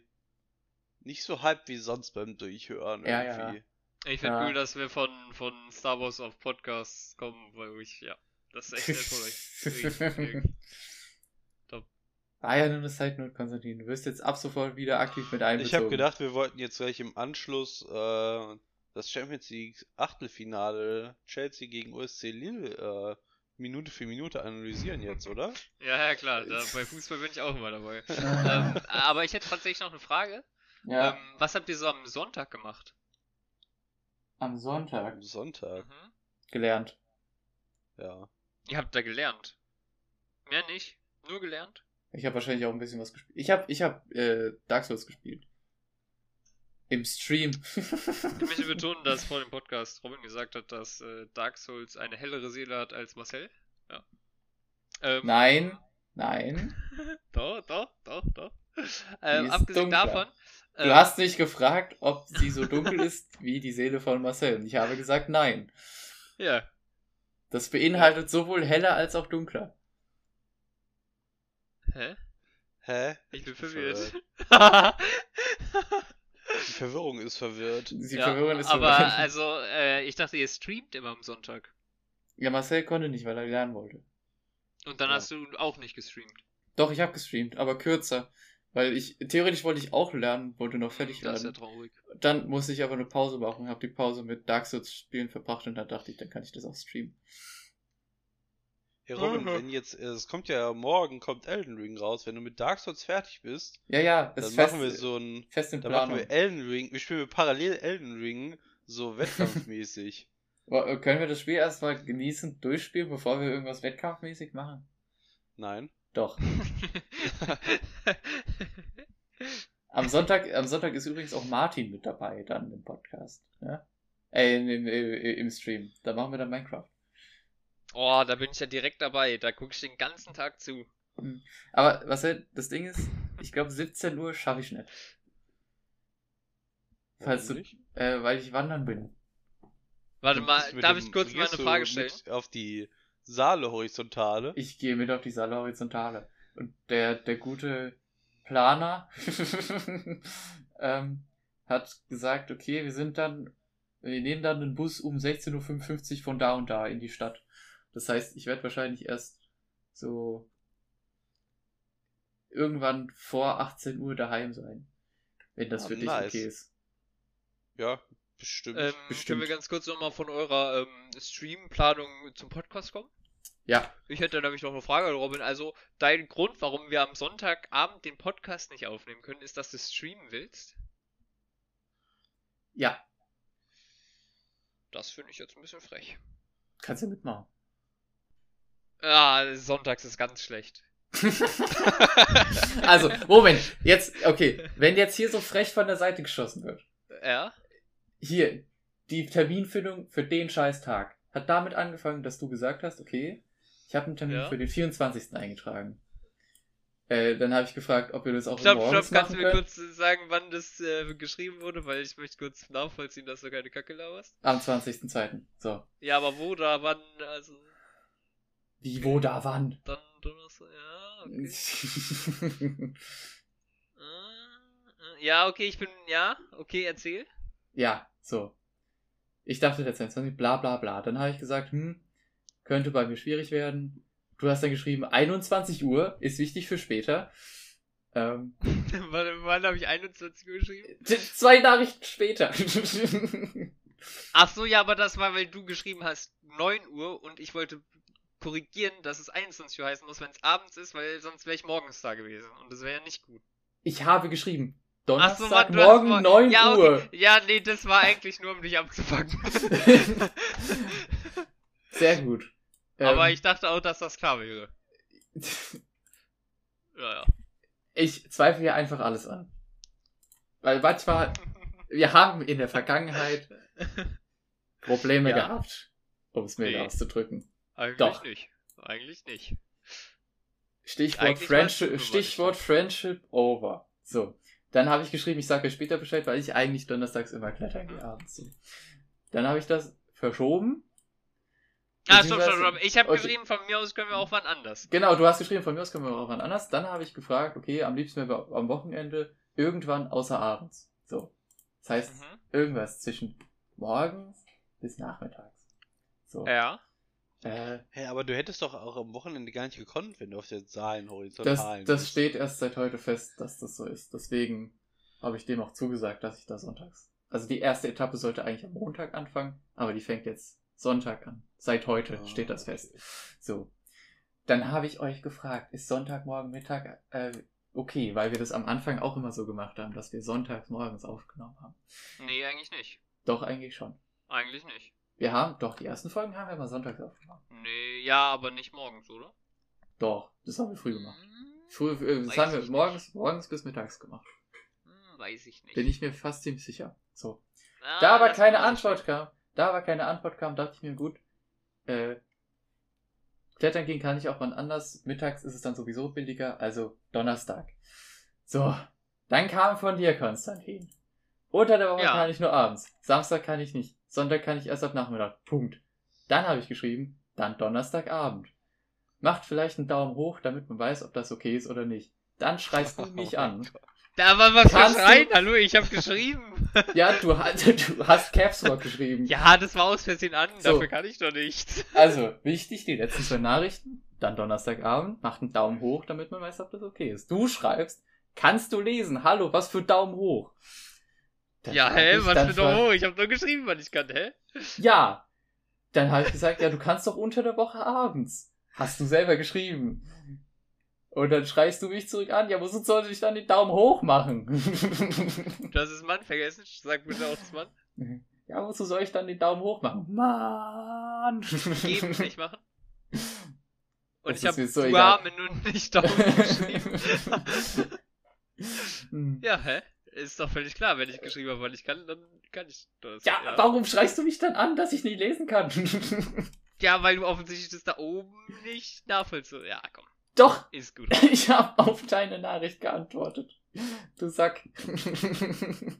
S4: nicht so hyped wie sonst beim Durchhören
S3: Ja, ja.
S4: irgendwie.
S2: Ich finde
S3: Ja.
S2: cool, dass wir von, von Star Wars auf Podcasts kommen, weil ich, ja, das ist echt euch. Richtig,
S3: War ja nur eine Side Note, Konstantin. Du wirst jetzt ab sofort wieder aktiv mit einbezogen.
S4: Ich habe gedacht, wir wollten jetzt gleich im Anschluss äh, das Champions League Achtelfinale Chelsea gegen OSC Lille äh, Minute für Minute analysieren jetzt, oder? <laughs>
S2: Ja, ja, klar, da, bei Fußball bin ich auch immer dabei. <laughs> ähm, aber ich hätte tatsächlich noch eine Frage.
S3: Ja,
S2: Ähm, was habt ihr so am Sonntag gemacht?
S3: am Sonntag
S4: Am Sonntag,
S2: Mhm.
S3: gelernt.
S4: ja.
S2: Ihr habt da gelernt. Mehr nicht? Nur gelernt?
S3: Ich habe wahrscheinlich auch ein bisschen was gespielt. Ich habe ich hab, äh, Dark Souls gespielt. Im Stream.
S2: Ich möchte <laughs> betonen, dass vor dem Podcast Robin gesagt hat, dass äh, Dark Souls eine hellere Seele hat als Marcel. Ja. Ähm,
S3: nein, nein. <laughs>
S2: Doch, doch, doch, doch. Ähm, abgesehen
S3: dunkler.
S2: davon.
S3: Du
S2: ähm,
S3: hast nicht gefragt, ob sie so dunkel <laughs> ist wie die Seele von Marcel. Und ich habe gesagt, nein.
S2: Ja.
S3: Das beinhaltet sowohl heller als auch dunkler.
S2: Hä?
S4: Hä?
S2: Ich bin verwirrt.
S4: Die Verwirrung ist verwirrt.
S3: Sie
S2: ja,
S3: verwirren ist
S2: aber
S3: verwirrend.
S2: also, äh, ich dachte, ihr streamt immer am Sonntag.
S3: Ja, Marcel konnte nicht, weil er lernen wollte.
S2: Und dann
S4: Ja.
S2: hast du auch nicht gestreamt.
S3: Doch, ich habe gestreamt, aber kürzer. Weil ich, theoretisch wollte ich auch lernen, wollte noch fertig
S2: das ist ja
S3: werden.
S2: traurig.
S3: Dann musste ich aber eine Pause machen, habe die Pause mit Dark Souls Spielen verbracht und dann dachte ich, dann kann ich das auch streamen.
S4: Ja, Robin,
S2: Mhm.
S4: wenn jetzt, äh, es kommt ja morgen, kommt Elden Ring raus, wenn du mit Dark Souls fertig bist,
S3: Ja, ja,
S4: dann
S3: fest,
S4: machen wir so ein,
S3: fest
S4: dann machen wir Elden Ring, wir spielen parallel Elden Ring, so <laughs> wettkampfmäßig.
S3: Äh, Können wir das Spiel erstmal genießen, durchspielen, bevor wir irgendwas wettkampfmäßig machen?
S4: Nein.
S3: Doch. <laughs> Am Sonntag, am Sonntag ist übrigens auch Martin mit dabei, dann im Podcast. Ja? Äh, im, im, im Stream. Da machen wir dann Minecraft.
S2: Oh, da bin ich ja direkt dabei. Da gucke ich den ganzen Tag zu.
S3: Aber was halt, das Ding ist, ich glaube 17 Uhr schaffe ich nicht. Falls du,
S4: nicht?
S3: äh, weil ich wandern bin.
S2: Warte mal, darf ich kurz mal eine Frage stellen?
S4: mit Auf die Saale horizontale.
S3: Ich gehe mit auf die Saale Horizontale. Und der, der gute Planer <laughs> ähm, hat gesagt, okay, wir sind dann, wir nehmen dann den Bus um 16.55 Uhr von da und da in die Stadt. Das heißt, ich werde wahrscheinlich erst so irgendwann vor 18 Uhr daheim sein. Wenn das
S4: Ah,
S3: für dich
S4: nice.
S3: okay ist.
S4: Ja, bestimmt.
S2: Ähm,
S3: Bestimmt.
S2: können wir ganz kurz nochmal von eurer ähm, Streamplanung zum Podcast kommen?
S3: Ja,
S2: Ich hätte nämlich noch eine Frage, Robin. Also, dein Grund, warum wir am Sonntagabend den Podcast nicht aufnehmen können, ist, dass du streamen willst?
S3: ja,
S2: Das finde ich jetzt ein bisschen frech.
S3: kannst du mitmachen.
S2: Ah, sonntags ist ganz schlecht. <laughs>
S3: Also, Moment, jetzt, okay, wenn jetzt hier so frech von der Seite geschossen wird.
S2: Ja?
S3: hier, die Terminfindung für den scheiß Tag hat damit angefangen, dass du gesagt hast, okay, ich habe einen Termin
S2: Ja.
S3: für den 24. eingetragen. Äh, dann habe ich gefragt, ob wir das auch
S2: Stopp,
S3: morgens
S2: stopp, kannst du mir
S3: können.
S2: kurz sagen, wann das äh, geschrieben wurde? Weil ich möchte kurz nachvollziehen, dass du keine Kacke laberst.
S3: Am 20.02. So.
S2: Ja, aber wo, da, wann, also,
S3: Wie, wo, da, wann?
S2: dann Donnerstag, ja, okay. <laughs> Äh, äh, Ja, okay, ich bin, ja, okay, erzähl.
S3: ja, so. Ich dachte der 22, bla bla bla. Dann habe ich gesagt, hm, könnte bei mir schwierig werden. Du hast dann geschrieben, 21 Uhr ist wichtig für später. Ähm, <laughs>
S2: wann wann habe ich 21 Uhr geschrieben?
S3: zwei Nachrichten später. <laughs>
S2: Ach so, ja, aber das war, weil du geschrieben hast 9 Uhr und ich wollte korrigieren, dass es 21 Uhr heißen muss, wenn es abends ist, weil sonst wäre ich morgens da gewesen und das wäre ja nicht gut.
S3: Ich habe geschrieben.
S2: Ach so,
S3: Donnerstag
S2: Mann, du hast
S3: morgen
S2: mor-
S3: 9
S2: ja,
S3: Uhr.
S2: Okay. Ja, nee, das war eigentlich nur, um dich abzufangen. <laughs>
S3: Sehr gut.
S2: aber
S3: Ähm,
S2: ich dachte auch, dass das klar wäre. <laughs> Ja, ja.
S3: ich zweifle hier einfach alles an. Weil manchmal, wir haben in der Vergangenheit <laughs> Probleme
S2: Ja.
S3: gehabt, um es mild
S2: Nee.
S3: auszudrücken.
S2: Eigentlich
S3: Doch.
S2: nicht. Eigentlich nicht.
S3: Stichwort,
S2: Eigentlich
S3: Friendship, Stichwort Friendship over. So. Dann habe ich geschrieben, ich sage euch später Bescheid, weil ich eigentlich donnerstags immer klettern gehe
S2: Mhm.
S3: abends. So. Dann habe ich das verschoben.
S2: Ah, stopp, stopp, stopp. Ich habe geschrieben, von mir aus können wir auch wann anders.
S3: Genau, du hast geschrieben, von mir aus können wir auch wann anders. Dann habe ich gefragt, okay, am liebsten wäre am Wochenende irgendwann außer abends. So. Das heißt,
S2: Mhm.
S3: irgendwas zwischen morgens bis nachmittags. So.
S2: Ja.
S3: Äh,
S4: Hä, aber du hättest doch auch am Wochenende gar nicht gekonnt, wenn du auf der Zahlen
S3: das,
S4: horizontalen
S3: das
S4: bist.
S3: steht erst seit heute fest, dass das so ist. Deswegen habe ich dem auch zugesagt, dass ich da sonntags. Also die erste Etappe sollte eigentlich am Montag anfangen, aber die fängt jetzt Sonntag an. Seit heute
S4: Ah,
S3: steht das
S4: okay.
S3: fest. So. Dann habe ich euch gefragt, ist Sonntagmorgen Mittag äh, okay, weil wir das am Anfang auch immer so gemacht haben, dass wir sonntags morgens aufgenommen haben.
S2: Nee, eigentlich nicht.
S3: Doch, eigentlich schon.
S2: Eigentlich nicht.
S3: Wir haben, doch, die ersten Folgen haben wir immer sonntags aufgenommen.
S2: Nee, ja, aber nicht morgens, oder?
S3: Doch, das haben wir früh gemacht.
S2: Mm,
S3: Früh, äh, das haben wir
S2: nicht.
S3: morgens, morgens bis mittags gemacht.
S2: Hm, weiß ich nicht.
S3: Bin ich mir fast ziemlich sicher. So.
S2: Ah,
S3: Da aber keine Antwort kam, da aber keine Antwort kam, dachte ich mir, gut, äh, klettern gehen kann ich auch wann anders. Mittags ist es dann sowieso billiger, also Donnerstag. So, dann kam von dir, Konstantin. Unter der Woche
S2: Ja.
S3: kann ich nur abends. Samstag kann ich nicht. Sonntag kann ich erst ab Nachmittag. Punkt. Dann habe ich geschrieben, dann Donnerstagabend. Macht vielleicht einen Daumen hoch, damit man weiß, ob das okay ist oder nicht. Dann schreist du <laughs> mich
S4: Oh mein
S3: an.
S2: Da war was
S3: Kannst du-
S2: Schreien. Hallo, ich habe geschrieben. <laughs>
S3: Ja, du, du hast Caps Lock geschrieben.
S2: ja, das war aus Versehen an.
S3: So.
S2: Dafür kann ich doch nichts.
S3: Also, wichtig, die letzten zwei Nachrichten, dann Donnerstagabend, macht einen Daumen hoch, damit man weiß, ob das okay ist. Du schreibst, kannst du lesen? Hallo, was für Daumen hoch? Dann
S2: ja, hä? Was für Daumen hoch? Ich habe nur geschrieben, was ich kann, hä?
S3: Ja. Dann habe ich gesagt, ja, du kannst doch unter der Woche abends. Hast du selber geschrieben. Und dann schreist du mich zurück an, ja, wozu sollte ich dann den Daumen hoch machen?
S2: Du <laughs> hast das Mann vergessen. Sag bitte auch das Mann.
S3: ja, wozu soll ich dann den Daumen hoch machen? Mann!
S2: Geben, nicht machen. Und
S3: Das
S2: ich habe
S3: ist so.
S2: Arme und nicht <laughs> Daumen geschrieben. <laughs> Ja, hä? Ist doch völlig klar, wenn ich geschrieben habe, weil ich kann, dann kann ich das.
S3: Ja, warum schreist du mich dann an, dass ich nicht lesen kann? <laughs>
S2: Ja, weil du offensichtlich das da oben nicht nachvollziehst. Ja, komm,
S3: Doch,
S2: ist gut. <laughs>
S3: ich habe auf deine Nachricht geantwortet. Du Sack. <laughs>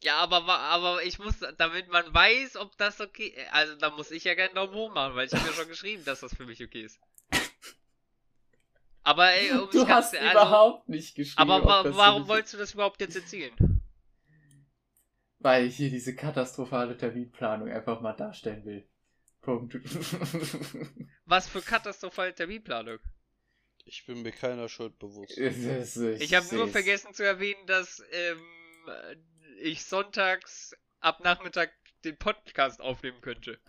S2: Ja, aber, aber ich muss, damit man weiß, ob das okay Also, da muss ich ja keinen Daumen hoch machen, weil ich habe ja schon geschrieben, dass das für mich okay ist. Aber ey, um
S3: Du hast
S2: also,
S3: überhaupt nicht geschrieben.
S2: Aber wa warum wolltest du das überhaupt jetzt erzählen?
S3: Weil ich hier diese katastrophale Terminplanung einfach mal darstellen will. Punkt. <laughs>
S2: Was für katastrophale Terminplanung.
S4: Ich bin mir keiner Schuld bewusst. <laughs>
S3: Es ist-
S2: Ich habe nur vergessen zu erwähnen, dass ähm, ich sonntags ab Nachmittag den Podcast aufnehmen könnte. <laughs>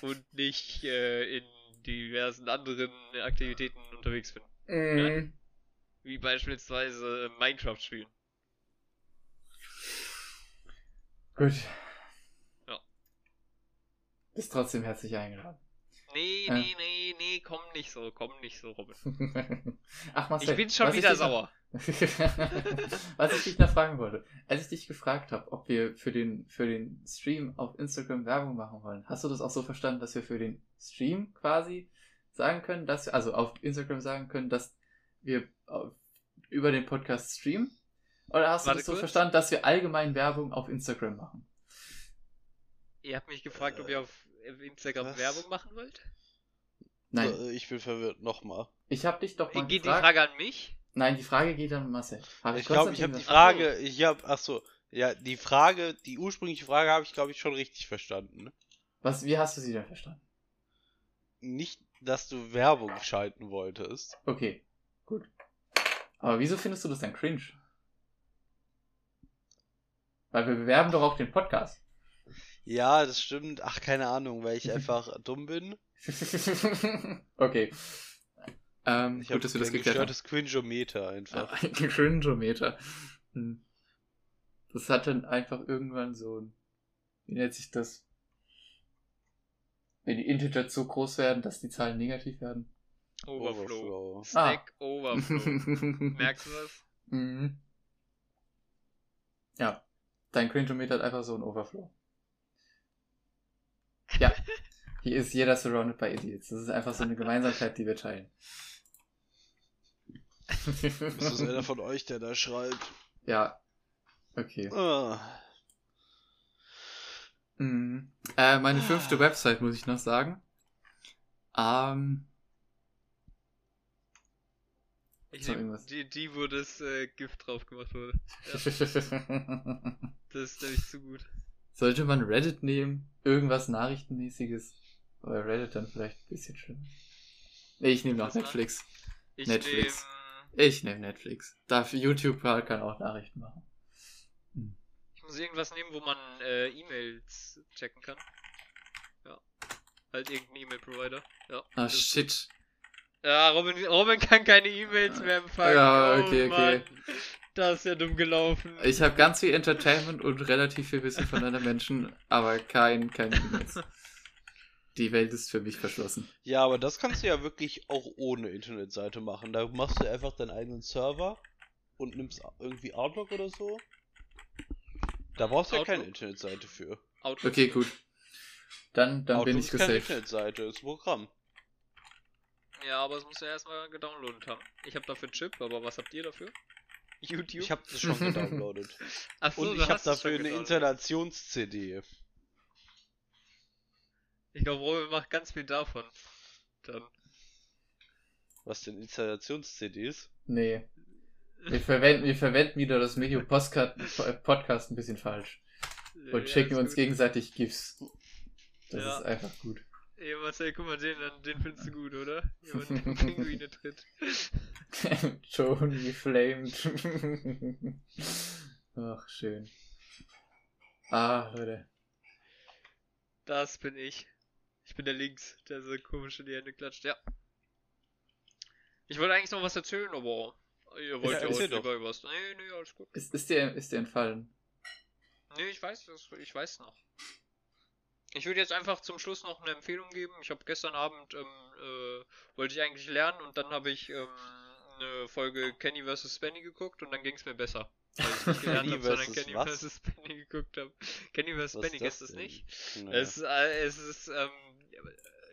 S2: Und nicht äh, in diversen anderen Aktivitäten unterwegs bin.
S3: Mhm.
S2: Wie beispielsweise Minecraft spielen.
S3: Gut.
S2: Ja.
S3: Bist trotzdem herzlich eingeladen.
S2: Nee,
S3: Ja.
S2: nee, nee, nee, komm nicht so, komm nicht so, Robin. <laughs>
S3: Ach, Marcel,
S2: Ich bin schon wieder sauer. <laughs>
S3: Was ich dich noch fragen wollte, als ich dich gefragt habe, ob wir für den, für den Stream auf Instagram Werbung machen wollen, hast du das auch so verstanden, dass wir für den Stream quasi sagen können, dass wir, also auf Instagram sagen können, dass wir auf, über den Podcast streamen? Oder hast du
S2: Warte
S3: das so
S2: kurz.
S3: verstanden, dass wir allgemein Werbung auf Instagram machen?
S2: Ihr habt mich gefragt, ob ihr auf Instagram
S4: was?
S2: Werbung machen wollt?
S3: Nein,
S4: Äh, Ich bin verwirrt. Nochmal.
S3: ich habe dich doch mal
S2: Geht die
S3: gefragt.
S2: Frage an mich?
S3: Nein, die Frage geht an Marcel. Hab
S4: Ich glaube, ich habe die Frage, ich habe, ach so, ja, die Frage, die ursprüngliche Frage habe ich, glaube ich, schon richtig verstanden.
S3: Was, wie hast du sie denn verstanden?
S4: Nicht, dass du Werbung schalten wolltest.
S3: Okay, gut. Aber wieso findest du das dann cringe? Weil wir bewerben doch auch den Podcast.
S4: Ja, das stimmt. Ach, keine Ahnung, weil ich <laughs> einfach dumm bin. <laughs>
S3: okay. Ähm,
S4: Ich
S3: gut,
S4: habe
S3: dass wir das
S4: ein
S3: geklärt haben.
S4: gestörtes Cringeometer einfach. <laughs>
S3: Ein Cringeometer. Hm. Das hat dann einfach irgendwann so ein, wie nennt sich das? Wenn die Integer so groß werden, dass die Zahlen negativ werden.
S2: Overflow.
S4: Overflow.
S2: Stack Overflow. Merkst du das?
S3: Mhm. Ja, dein Cringeometer hat einfach so ein Overflow. Ja, <laughs> hier ist jeder surrounded by idiots. Das ist einfach so eine Gemeinsamkeit, die wir teilen.
S4: Ist das einer von euch, der da schreibt?
S3: ja, okay.
S4: Ah.
S3: Mhm. Äh, meine fünfte Website muss ich noch sagen. Ähm,
S2: Ich
S3: So,
S2: nehm
S3: irgendwas.
S2: die, die, wo das äh, Gift drauf gemacht wurde. <laughs> Das ist nämlich zu gut.
S3: Sollte man Reddit nehmen? Irgendwas Nachrichtenmäßiges? Oder Reddit dann vielleicht ein bisschen schlimmer. Nee, ich nehme noch? Netflix.
S2: Ich
S3: Netflix.
S2: nehm-
S3: Ich nehme Netflix. Dafür YouTube kann auch Nachrichten machen.
S2: Ich muss irgendwas nehmen, wo man äh, E-Mails checken kann. Ja. Halt irgendein E-Mail-Provider. Ja.
S3: Ah, shit.
S2: Ja, Robin, Robin kann keine E-Mails mehr empfangen.
S3: Ja,
S2: Oh,
S3: okay, okay.
S2: Mann. Das ist ja dumm gelaufen.
S3: Ich habe ganz viel Entertainment und relativ viel Wissen von anderen Menschen, aber kein, kein E-Mails. Die Welt ist für mich verschlossen.
S4: Ja, aber das kannst du ja wirklich auch ohne Internetseite machen. Da machst du einfach deinen eigenen Server und nimmst irgendwie Outlook oder so. Da brauchst du ja keine
S2: Outlook?
S4: Internetseite für.
S2: Outlook
S3: Okay, gut. Dann, dann bin
S4: Outlook
S3: ich
S4: ist keine
S3: gesaved.
S4: Internetseite, ist ein Programm.
S2: Ja, aber es muss ja erstmal gedownloadet haben. Ich habe dafür Chip, aber was habt ihr dafür? YouTube?
S4: Ich habe das schon <laughs> gedownloadet.
S2: Ach so,
S4: Und ich habe dafür eine. Installations-CD.
S2: Ich glaube, Robin macht ganz viel davon. Dann.
S4: Was denn Installations-CDs?
S3: Nee. Wir verwenden, wir verwenden wieder das Medium Postcard, Podcast ein bisschen falsch. Und
S2: Ja,
S3: schicken uns
S2: gut.
S3: gegenseitig GIFs. Das
S2: Ja.
S3: ist einfach gut.
S2: Ey, Marcel, guck mal, den, den findest du gut, oder? Jemand, der <laughs> Pinguine tritt. <laughs>
S3: Tony flamed. Ach, schön. Ah, Leute.
S2: Das bin ich. Ich bin der Links, der so komisch in die Hände klatscht, ja. Ich wollte eigentlich noch was erzählen, aber ihr wollt
S4: Ja,
S2: ja, heute
S4: doch.
S2: lieber was. Nee, nee, alles gut.
S3: Ist, ist, dir, ist dir entfallen?
S2: Nee, ich weiß ich weiß noch. Ich würde jetzt einfach zum Schluss noch eine Empfehlung geben. Ich habe gestern Abend, ähm, äh, wollte ich eigentlich lernen und dann habe ich ähm, eine Folge Kenny vs. Benny geguckt und dann ging es mir besser. Weil ich nicht gelernt <laughs> habe, sondern Kenny vs. Benny geguckt habe. Kenny vs. Benny,
S4: ist
S2: kennst du
S4: das
S2: nicht?
S4: Naja.
S2: Es, äh, es ist, ähm,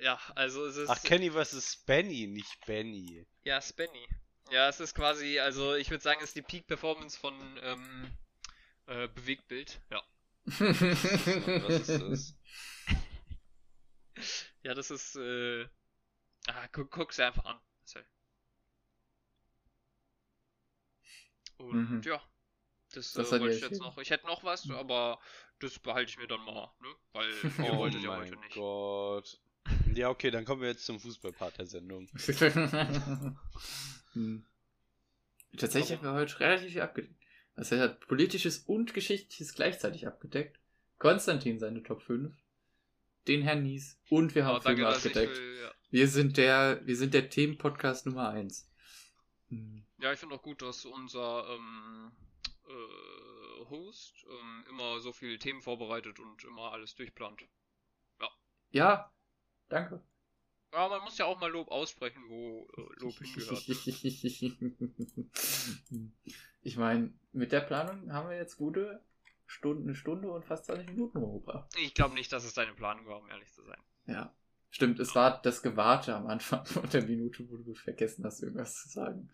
S2: ja, also es ist...
S4: Ach, Kenny vs. Benny, nicht Benny.
S2: Ja, Spenny. Ja, es ist quasi, also ich würde sagen, es ist die Peak Performance von ähm, äh, Bewegtbild. Ja. <laughs>
S4: Was ist das?
S2: Ja, das ist, äh. Ah, guck, guck's einfach an. Marcel. Und
S3: Mhm.
S2: ja. Das,
S3: Das
S2: äh, wollte ich jetzt noch. Ich hätte noch was, aber das behalte ich mir dann mal, ne? Weil <laughs> ihr
S4: Oh
S2: wolltet ja heute nicht.
S4: Gott. Ja, okay, dann kommen wir jetzt zum Fußballpart der Sendung. <laughs>
S3: hm. Tatsächlich haben wir heute relativ viel abgedeckt. Also er hat politisches und geschichtliches gleichzeitig abgedeckt. Konstantin seine Top 5. Den Herrn Nies. Und wir haben
S2: danke,
S3: Filme
S2: ich,
S3: abgedeckt.
S2: äh, ja.
S3: Wir sind der, wir sind der Themenpodcast Nummer 1. Hm.
S2: ja, ich finde auch gut, dass unser ähm, äh, Host ähm, immer so viele Themen vorbereitet und immer alles durchplant.
S3: Ja, danke.
S2: Ja, man muss ja auch mal Lob aussprechen, wo äh, Lob hingehört. <laughs>
S3: ich meine, mit der Planung haben wir jetzt gute Stunde, eine Stunde und fast 20 Minuten rumgebracht.
S2: Ich glaube nicht, dass es deine Planung war, um ehrlich zu sein.
S3: Ja. Stimmt, es war das Gewarte am Anfang von der Minute, wo du vergessen hast, irgendwas zu sagen.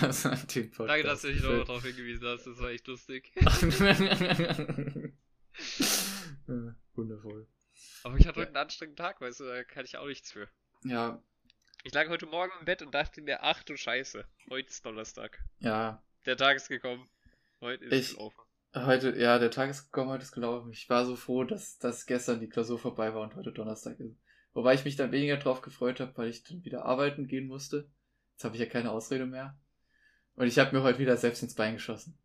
S3: Das hat den Podcast
S2: Danke, dass du nochmal
S3: gefüllt.
S2: darauf hingewiesen hast, das war echt lustig. <laughs>
S3: Wundervoll.
S2: Aber ich hatte heute einen anstrengenden Tag, weißt du, da kann ich auch nichts für.
S3: Ja,
S2: Ich lag heute Morgen im Bett und dachte mir, ach du Scheiße, heute ist Donnerstag.
S3: ja.
S2: Der Tag ist gekommen. Heute ist
S3: Ich-
S2: es gelaufen.
S3: Heute, ja, der Tag ist gekommen, heute ist gelaufen. Ich war so froh, dass, dass gestern die Klausur vorbei war und heute Donnerstag ist. Wobei ich mich dann weniger drauf gefreut habe, weil ich dann wieder arbeiten gehen musste. Jetzt habe ich ja keine Ausrede mehr. Und ich habe mir heute wieder selbst ins Bein geschossen.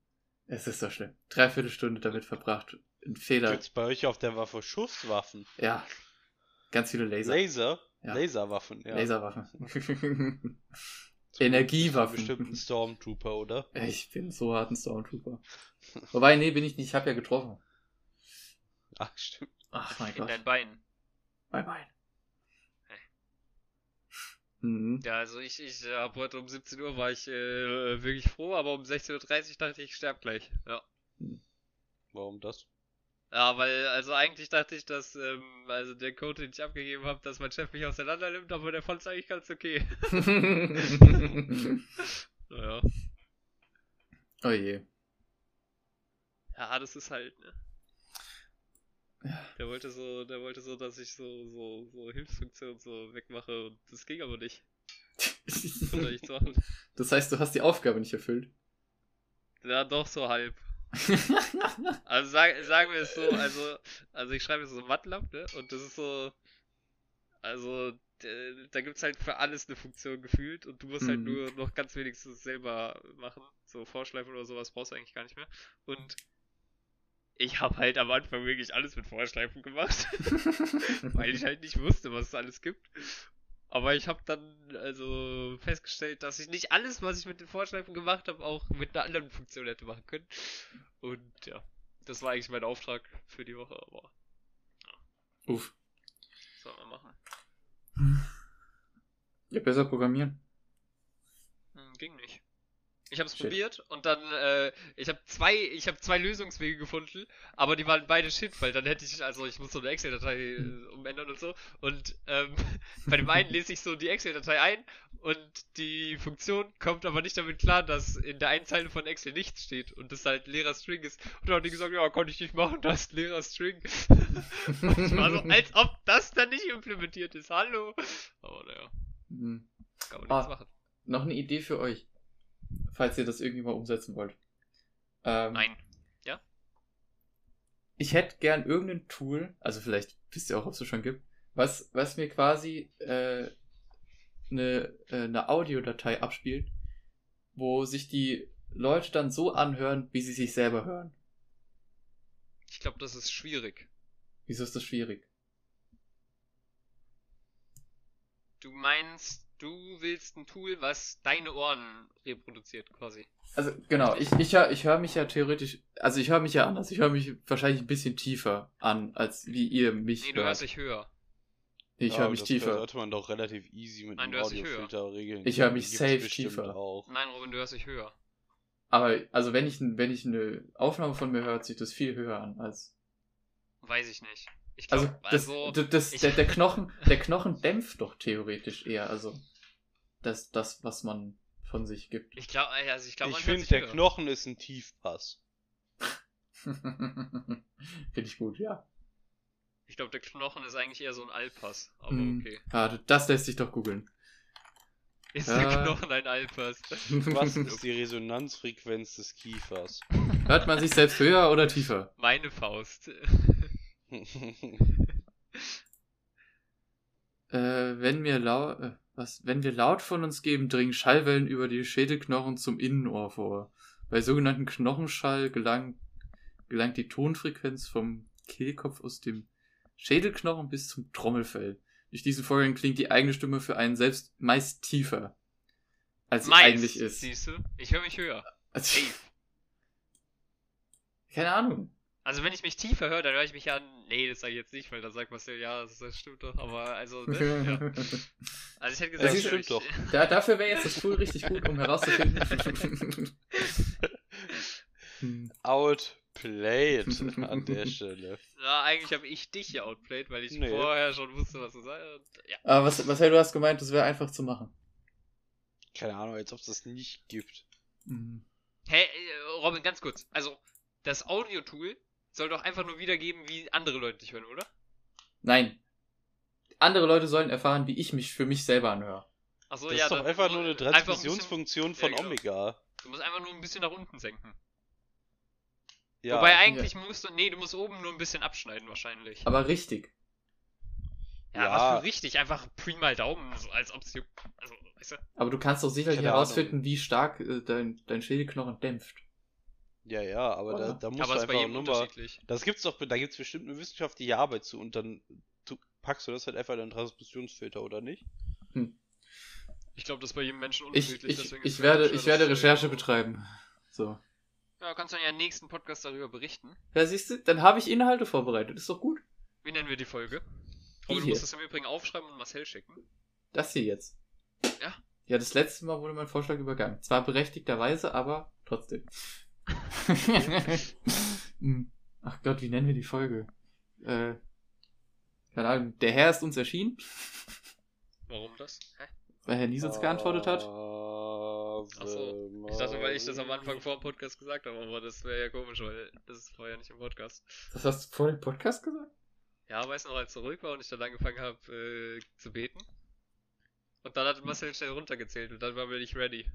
S3: Es ist so schlimm. Dreiviertel Stunde damit verbracht. Ein Fehler.
S4: Gibt's bei euch auf der Waffe Schusswaffen?
S3: Ja. Ganz viele Laser.
S4: Laser?
S3: Ja.
S4: Laserwaffen, ja.
S3: Laserwaffen. <laughs> Energiewaffen.
S4: Bestimmt ein Stormtrooper, oder?
S3: ich bin so hart ein Stormtrooper. <laughs> Wobei, nee, bin ich nicht. Ich habe ja getroffen.
S4: Ach, stimmt.
S3: Ach mein
S2: In
S3: Gott.
S2: dein Bein.
S3: Bye bye.
S2: Hey.
S3: Mhm.
S2: Ja, also ich, ich hab heute um 17 Uhr war ich äh, wirklich froh, aber um 16.30 Uhr dachte ich, ich sterb gleich. Ja.
S4: Warum das?
S2: Ja, weil, also eigentlich dachte ich, dass, ähm, also der Code, den ich abgegeben habe, dass mein Chef mich auseinander nimmt, aber der fand es eigentlich ganz okay. <laughs> <laughs> Naja.
S3: oh je.
S2: Ja, das ist halt, ne?
S3: Ja.
S2: Der wollte so, der wollte so, dass ich so, so, so Hilfsfunktionen so wegmache und das ging aber nicht. <laughs>
S3: Das heißt, du hast die Aufgabe nicht erfüllt.
S2: Ja, doch so halb. <laughs> Also sag, sagen wir es so, also, also ich schreibe so MATLAB, ne? Und das ist so, also da gibt's halt für alles eine Funktion gefühlt und du musst halt
S3: Mhm.
S2: nur noch ganz wenigstens selber machen. So Vorschleifen oder sowas brauchst du eigentlich gar nicht mehr. Und ich habe halt am Anfang wirklich alles mit Vorschleifen gemacht, <laughs> weil ich halt nicht wusste, was es alles gibt. Aber ich habe dann also festgestellt, dass ich nicht alles, was ich mit den Vorschleifen gemacht habe, auch mit einer anderen Funktion hätte machen können. Und ja, das war eigentlich mein Auftrag für die Woche, aber
S3: Uff.
S2: was soll man machen?
S3: Ja, besser programmieren.
S2: Hm, ging nicht. Ich habe es probiert und dann, äh, ich habe zwei, ich habe zwei Lösungswege gefunden, aber die waren beide shit, weil dann hätte ich, also ich muss so eine Excel-Datei äh, umändern und so. Und ähm, <laughs> bei dem einen lese ich so die Excel-Datei ein und die Funktion kommt aber nicht damit klar, dass in der einen Zeile von Excel nichts steht und das halt leerer String ist. Und dann hat die gesagt, ja, konnte ich nicht machen, <laughs> das ist leerer String. <laughs> und es war so, als ob das dann nicht implementiert ist. Hallo. Aber naja,
S3: Hm.
S2: kann man
S3: Ah.
S2: nichts machen.
S3: Noch eine Idee für euch, falls ihr das irgendwie mal umsetzen wollt. Ähm,
S2: Nein.
S3: Ich hätte gern irgendein Tool, also vielleicht wisst ihr auch, ob es schon gibt, was, was mir quasi äh, eine, äh, eine Audiodatei abspielt, wo sich die Leute dann so anhören, wie sie sich selber hören.
S2: Ich glaube, das ist schwierig.
S3: Wieso ist das schwierig?
S2: Du meinst, du willst ein Tool, was deine Ohren reproduziert, quasi.
S3: Also genau, ich, ich, hör- ich höre mich ja theoretisch, also ich höre mich ja anders. Ich höre mich wahrscheinlich ein bisschen tiefer an, als wie ihr mich
S2: Nee, du hörst dich höher.
S3: ich
S4: Ja,
S3: höre mich
S4: das
S3: tiefer.
S4: sollte man doch relativ easy mit
S2: Nein,
S4: einem
S2: du hörst dich
S4: Audiofilter regeln.
S3: Ich höre mich
S4: Gibt's
S3: safe tiefer.
S4: Auch.
S2: Nein, Robin, du hörst dich höher.
S3: Aber also wenn ich, wenn ich eine Aufnahme von mir höre, hört sich das viel höher an als.
S2: Weiß ich nicht. Ich
S3: Also,
S2: glaube,
S3: das,
S2: also,
S3: das, das,
S2: ich-
S3: der, der Knochen, der Knochen dämpft doch theoretisch eher, also das, das, was man von sich gibt.
S2: ich glaube, also ich glaube,
S4: Ich finde, der
S2: höher.
S4: Knochen ist ein Tiefpass. <laughs>
S3: Finde ich gut, ja.
S2: Ich glaube, der Knochen ist eigentlich eher so ein Allpass. Aber
S3: Hm.
S2: okay.
S3: Ja, das lässt sich doch googeln.
S2: Ist
S3: Ja.
S2: der Knochen ein Allpass? <laughs>
S4: Was ist die Resonanzfrequenz des Kiefers?
S3: Hört man sich selbst höher oder tiefer?
S2: Meine Faust. <laughs>
S3: Äh, wenn wir laut, äh, was, wenn wir laut von uns geben, dringen Schallwellen über die Schädelknochen zum Innenohr vor. Bei sogenannten Knochenschall gelangt, gelangt die Tonfrequenz vom Kehlkopf aus dem Schädelknochen bis zum Trommelfell. Durch diesen Vorgang klingt die eigene Stimme für einen selbst meist tiefer, als sie
S2: Meist,
S3: eigentlich ist.
S2: Siehst du? Ich höre mich höher.
S3: Also, <laughs> keine Ahnung.
S2: Also wenn ich mich tiefer höre, dann höre ich mich an. Nee, das sage ich jetzt nicht, weil da sagt Marcel, ja, das, das stimmt doch. Aber also, ne? <laughs> ja. Also ich hätte gesagt,
S3: Das
S2: ich
S4: stimmt
S2: mich-
S4: doch. <laughs>
S3: Da, dafür wäre jetzt das Tool richtig gut, um herauszufinden. <laughs>
S4: Outplayed an der Stelle.
S2: Ja, eigentlich habe ich dich ja outplayed, weil ich
S4: Nee.
S2: vorher schon wusste, was du sagst. Ja.
S3: Aber was, was du hast gemeint, das wäre einfach zu machen.
S4: Keine Ahnung, als ob es das nicht gibt.
S3: Hm.
S2: Hey, äh, Robin, ganz kurz. Also, das Audio-Tool soll doch einfach nur wiedergeben, wie andere Leute dich hören, oder?
S3: Nein. Andere Leute sollen erfahren, wie ich mich für mich selber anhöre.
S2: Achso,
S4: Das
S2: ja.
S4: ist doch einfach nur eine
S2: einfach ein bisschen-
S4: Transmissionsfunktion von
S2: Ja, genau.
S4: Omega.
S2: Du musst einfach nur ein bisschen nach unten senken.
S4: Ja,
S2: Wobei eigentlich musst du. Nee, du musst oben nur ein bisschen abschneiden, wahrscheinlich.
S3: Aber richtig.
S2: ja,
S4: ja.
S2: was für richtig? Einfach Pi mal Daumen, so als juckt. Also, weißt du?
S3: Aber du kannst doch sicherlich herausfinden, wie stark äh, dein, dein Schädelknochen dämpft.
S4: Ja, ja, aber da,
S3: Oder?
S4: da
S2: Aber
S4: du
S2: bei
S4: einfach
S2: jedem
S4: nur mal.
S2: unterschiedlich.
S4: Das gibt's doch, da gibt's bestimmt eine wissenschaftliche Arbeit zu und dann tu, packst du das halt einfach in einen Transmissionsfilter, oder nicht?
S2: Ich glaube, das ist bei jedem Menschen
S3: Ich,
S2: unterschiedlich.
S3: ich,
S2: deswegen
S3: ich
S2: ist es
S3: werde, ich werde Recherche betreiben. So.
S2: Ja, kannst du dann ja im nächsten Podcast darüber berichten.
S3: Ja, siehst du, dann habe ich Inhalte vorbereitet. Ist doch gut.
S2: Wie nennen wir die Folge?
S3: Die
S2: Robin, du
S3: hier.
S2: musst das im Übrigen aufschreiben und Marcel schicken.
S3: Das hier jetzt.
S2: Ja.
S3: Ja, das letzte Mal wurde mein Vorschlag übergangen. Zwar berechtigterweise, aber trotzdem. Hm. Ach Gott, wie nennen wir die Folge? Äh, keine Ahnung, der Herr ist uns erschienen,
S2: Warum das? Hä?
S3: weil Herr Niesitz geantwortet hat.
S2: Achso, ich dachte, weil ich das am Anfang vor dem Podcast gesagt habe, aber das wäre ja komisch, weil das ist vorher nicht im Podcast.
S3: Das hast du vor dem Podcast gesagt?
S2: Ja, weißt du noch, als ich zurück war und ich dann angefangen habe äh, zu beten? Und dann hat Marcel schnell runtergezählt und dann waren wir nicht ready.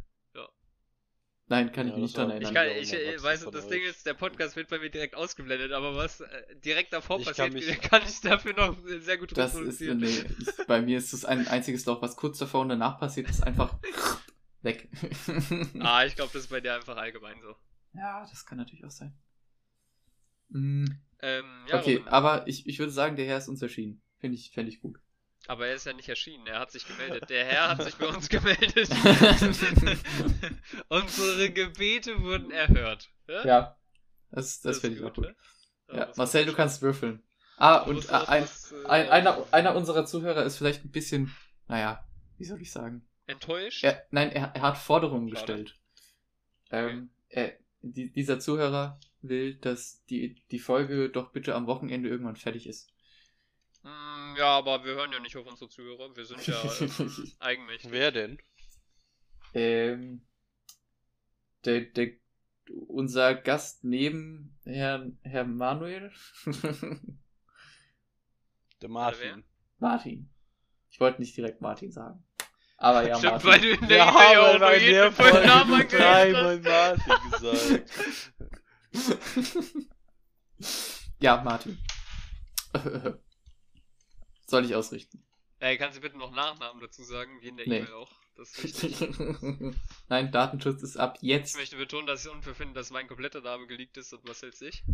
S3: Nein, kann
S4: Ja,
S3: ich mich nicht
S4: das
S3: dran
S4: war-
S2: Ich
S3: erinnern.
S2: kann, ich, äh,
S4: was
S2: weiß, das
S4: euch.
S2: Ding ist, der Podcast wird bei mir direkt ausgeblendet, aber was äh, direkt davor
S4: Ich
S2: passiert,
S4: kann mich- <laughs>
S2: kann ich dafür noch sehr gut
S3: Das ist,
S2: reproduzieren.
S3: nee, ich, bei mir ist es ein einziges Loch, was kurz davor und danach passiert, ist einfach <laughs> weg.
S2: Ah, ich <laughs> glaube, das ist bei dir einfach allgemein so.
S3: Ja, das kann natürlich auch sein. Hm,
S2: Ähm, ja,
S3: okay,
S2: Robin,
S3: aber ich, ich würde sagen, der Herr ist uns erschienen. Finde ich, fänd ich gut.
S2: Aber er ist ja nicht erschienen, er hat sich gemeldet. Der Herr hat sich bei uns gemeldet. <laughs> Unsere Gebete wurden erhört. Ja,
S3: ja, das, das
S2: ist
S3: finde ich auch gut.
S2: ne?
S3: Ja,
S2: das
S3: Marcel, du kannst würfeln. Ah, und
S2: musst
S3: äh, ein,
S2: was, äh,
S3: ein, einer, einer unserer Zuhörer ist vielleicht ein bisschen, naja, wie soll ich sagen?
S2: Enttäuscht?
S3: Er, nein, er, er hat Forderungen
S2: Schade.
S3: gestellt. Ähm, er, die, dieser Zuhörer will, dass die, die Folge doch bitte am Wochenende irgendwann fertig ist.
S2: Mm, ja, aber wir hören ja nicht auf unsere Zuhörer. Wir sind ja <laughs> ähm, eigenmächtig.
S4: Wer denn?
S3: Ähm, der, der, unser Gast neben Herrn, Herr Manuel? <laughs>
S4: Der Martin.
S3: Martin. Ich wollte nicht direkt Martin sagen. Aber ja, <laughs>
S2: Stimmt,
S3: Martin.
S2: weil du in der
S4: Ja,
S2: E-Mail ja auch nur jeden vollen
S4: Folge
S2: Namen
S4: dreimal. Martin gesagt.
S3: ja, Martin. Soll ich ausrichten?
S2: Ey, kannst du bitte noch Nachnamen dazu sagen, wie in der
S3: Nee.
S2: E-Mail auch? <laughs>
S3: Nein, Datenschutz ist ab
S2: Ich
S3: jetzt.
S2: möchte betonen, dass ich es unfair finde, dass mein kompletter Name geleakt ist und was hältst ich?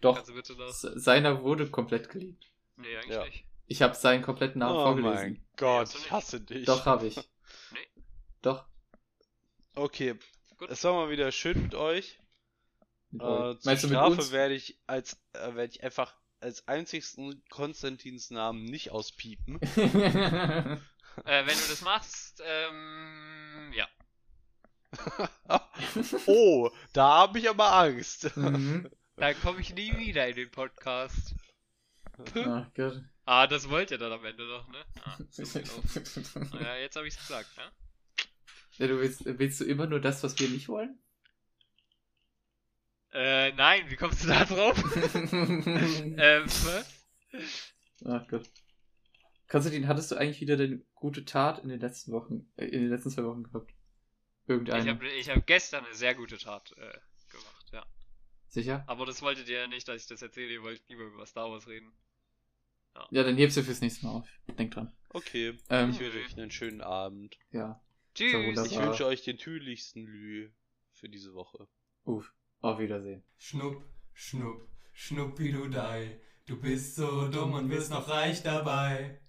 S3: Doch,
S2: Kannst du bitte noch.
S3: se- seiner wurde komplett geleakt.
S2: Nee, eigentlich
S4: Ja.
S2: nicht.
S3: Ich habe seinen kompletten Namen
S4: Oh
S3: vorgelesen.
S4: mein Gott, ich hasse dich.
S3: Doch, habe ich. <laughs>
S2: Nee.
S3: Doch.
S4: Okay,
S2: Gut.
S4: es war mal wieder schön mit euch.
S3: Mit
S4: Äh,
S3: euch.
S4: zur
S3: Meinst du mit
S4: Strafe
S3: uns?
S4: werde ich als äh, werde ich einfach als einzigsten Konstantins Namen nicht auspiepen. <laughs>
S2: Äh, wenn du das machst, ähm. Ja. <laughs>
S4: oh, da habe ich aber Angst.
S3: mhm. <laughs>
S2: Dann komme ich nie wieder in den Podcast.
S3: Ach Gott.
S2: Ah, das wollt ihr dann am Ende noch, ne? Ah, so genau. ja, jetzt habe ich's gesagt, ne?
S3: ja, du willst, willst du immer nur das, was wir nicht wollen?
S2: Äh, nein, wie kommst du da drauf? <laughs> ähm, was?
S3: Ach Gott. Konstantin, hattest du eigentlich wieder deine gute Tat in den letzten Wochen, äh, in den letzten zwei Wochen gehabt?
S2: Ich
S3: Irgendeine.
S2: habe ich hab gestern eine sehr gute Tat äh, gemacht, ja.
S3: Sicher?
S2: Aber das wolltet ihr ja nicht, dass ich das erzähle, ihr wollt lieber über Star Wars reden.
S3: Ja, dann hebst du fürs nächste Mal auf. Denk dran.
S4: Okay,
S3: Ähm,
S4: ich wünsche euch einen schönen Abend.
S3: ja.
S2: Tschüss!
S4: Ich wünsche euch den tülichsten Lü für diese Woche.
S3: Uff. Auf Wiedersehen.
S1: Schnupp, schnupp, schnuppi du dei. Du bist so dumm und wirst noch reich dabei.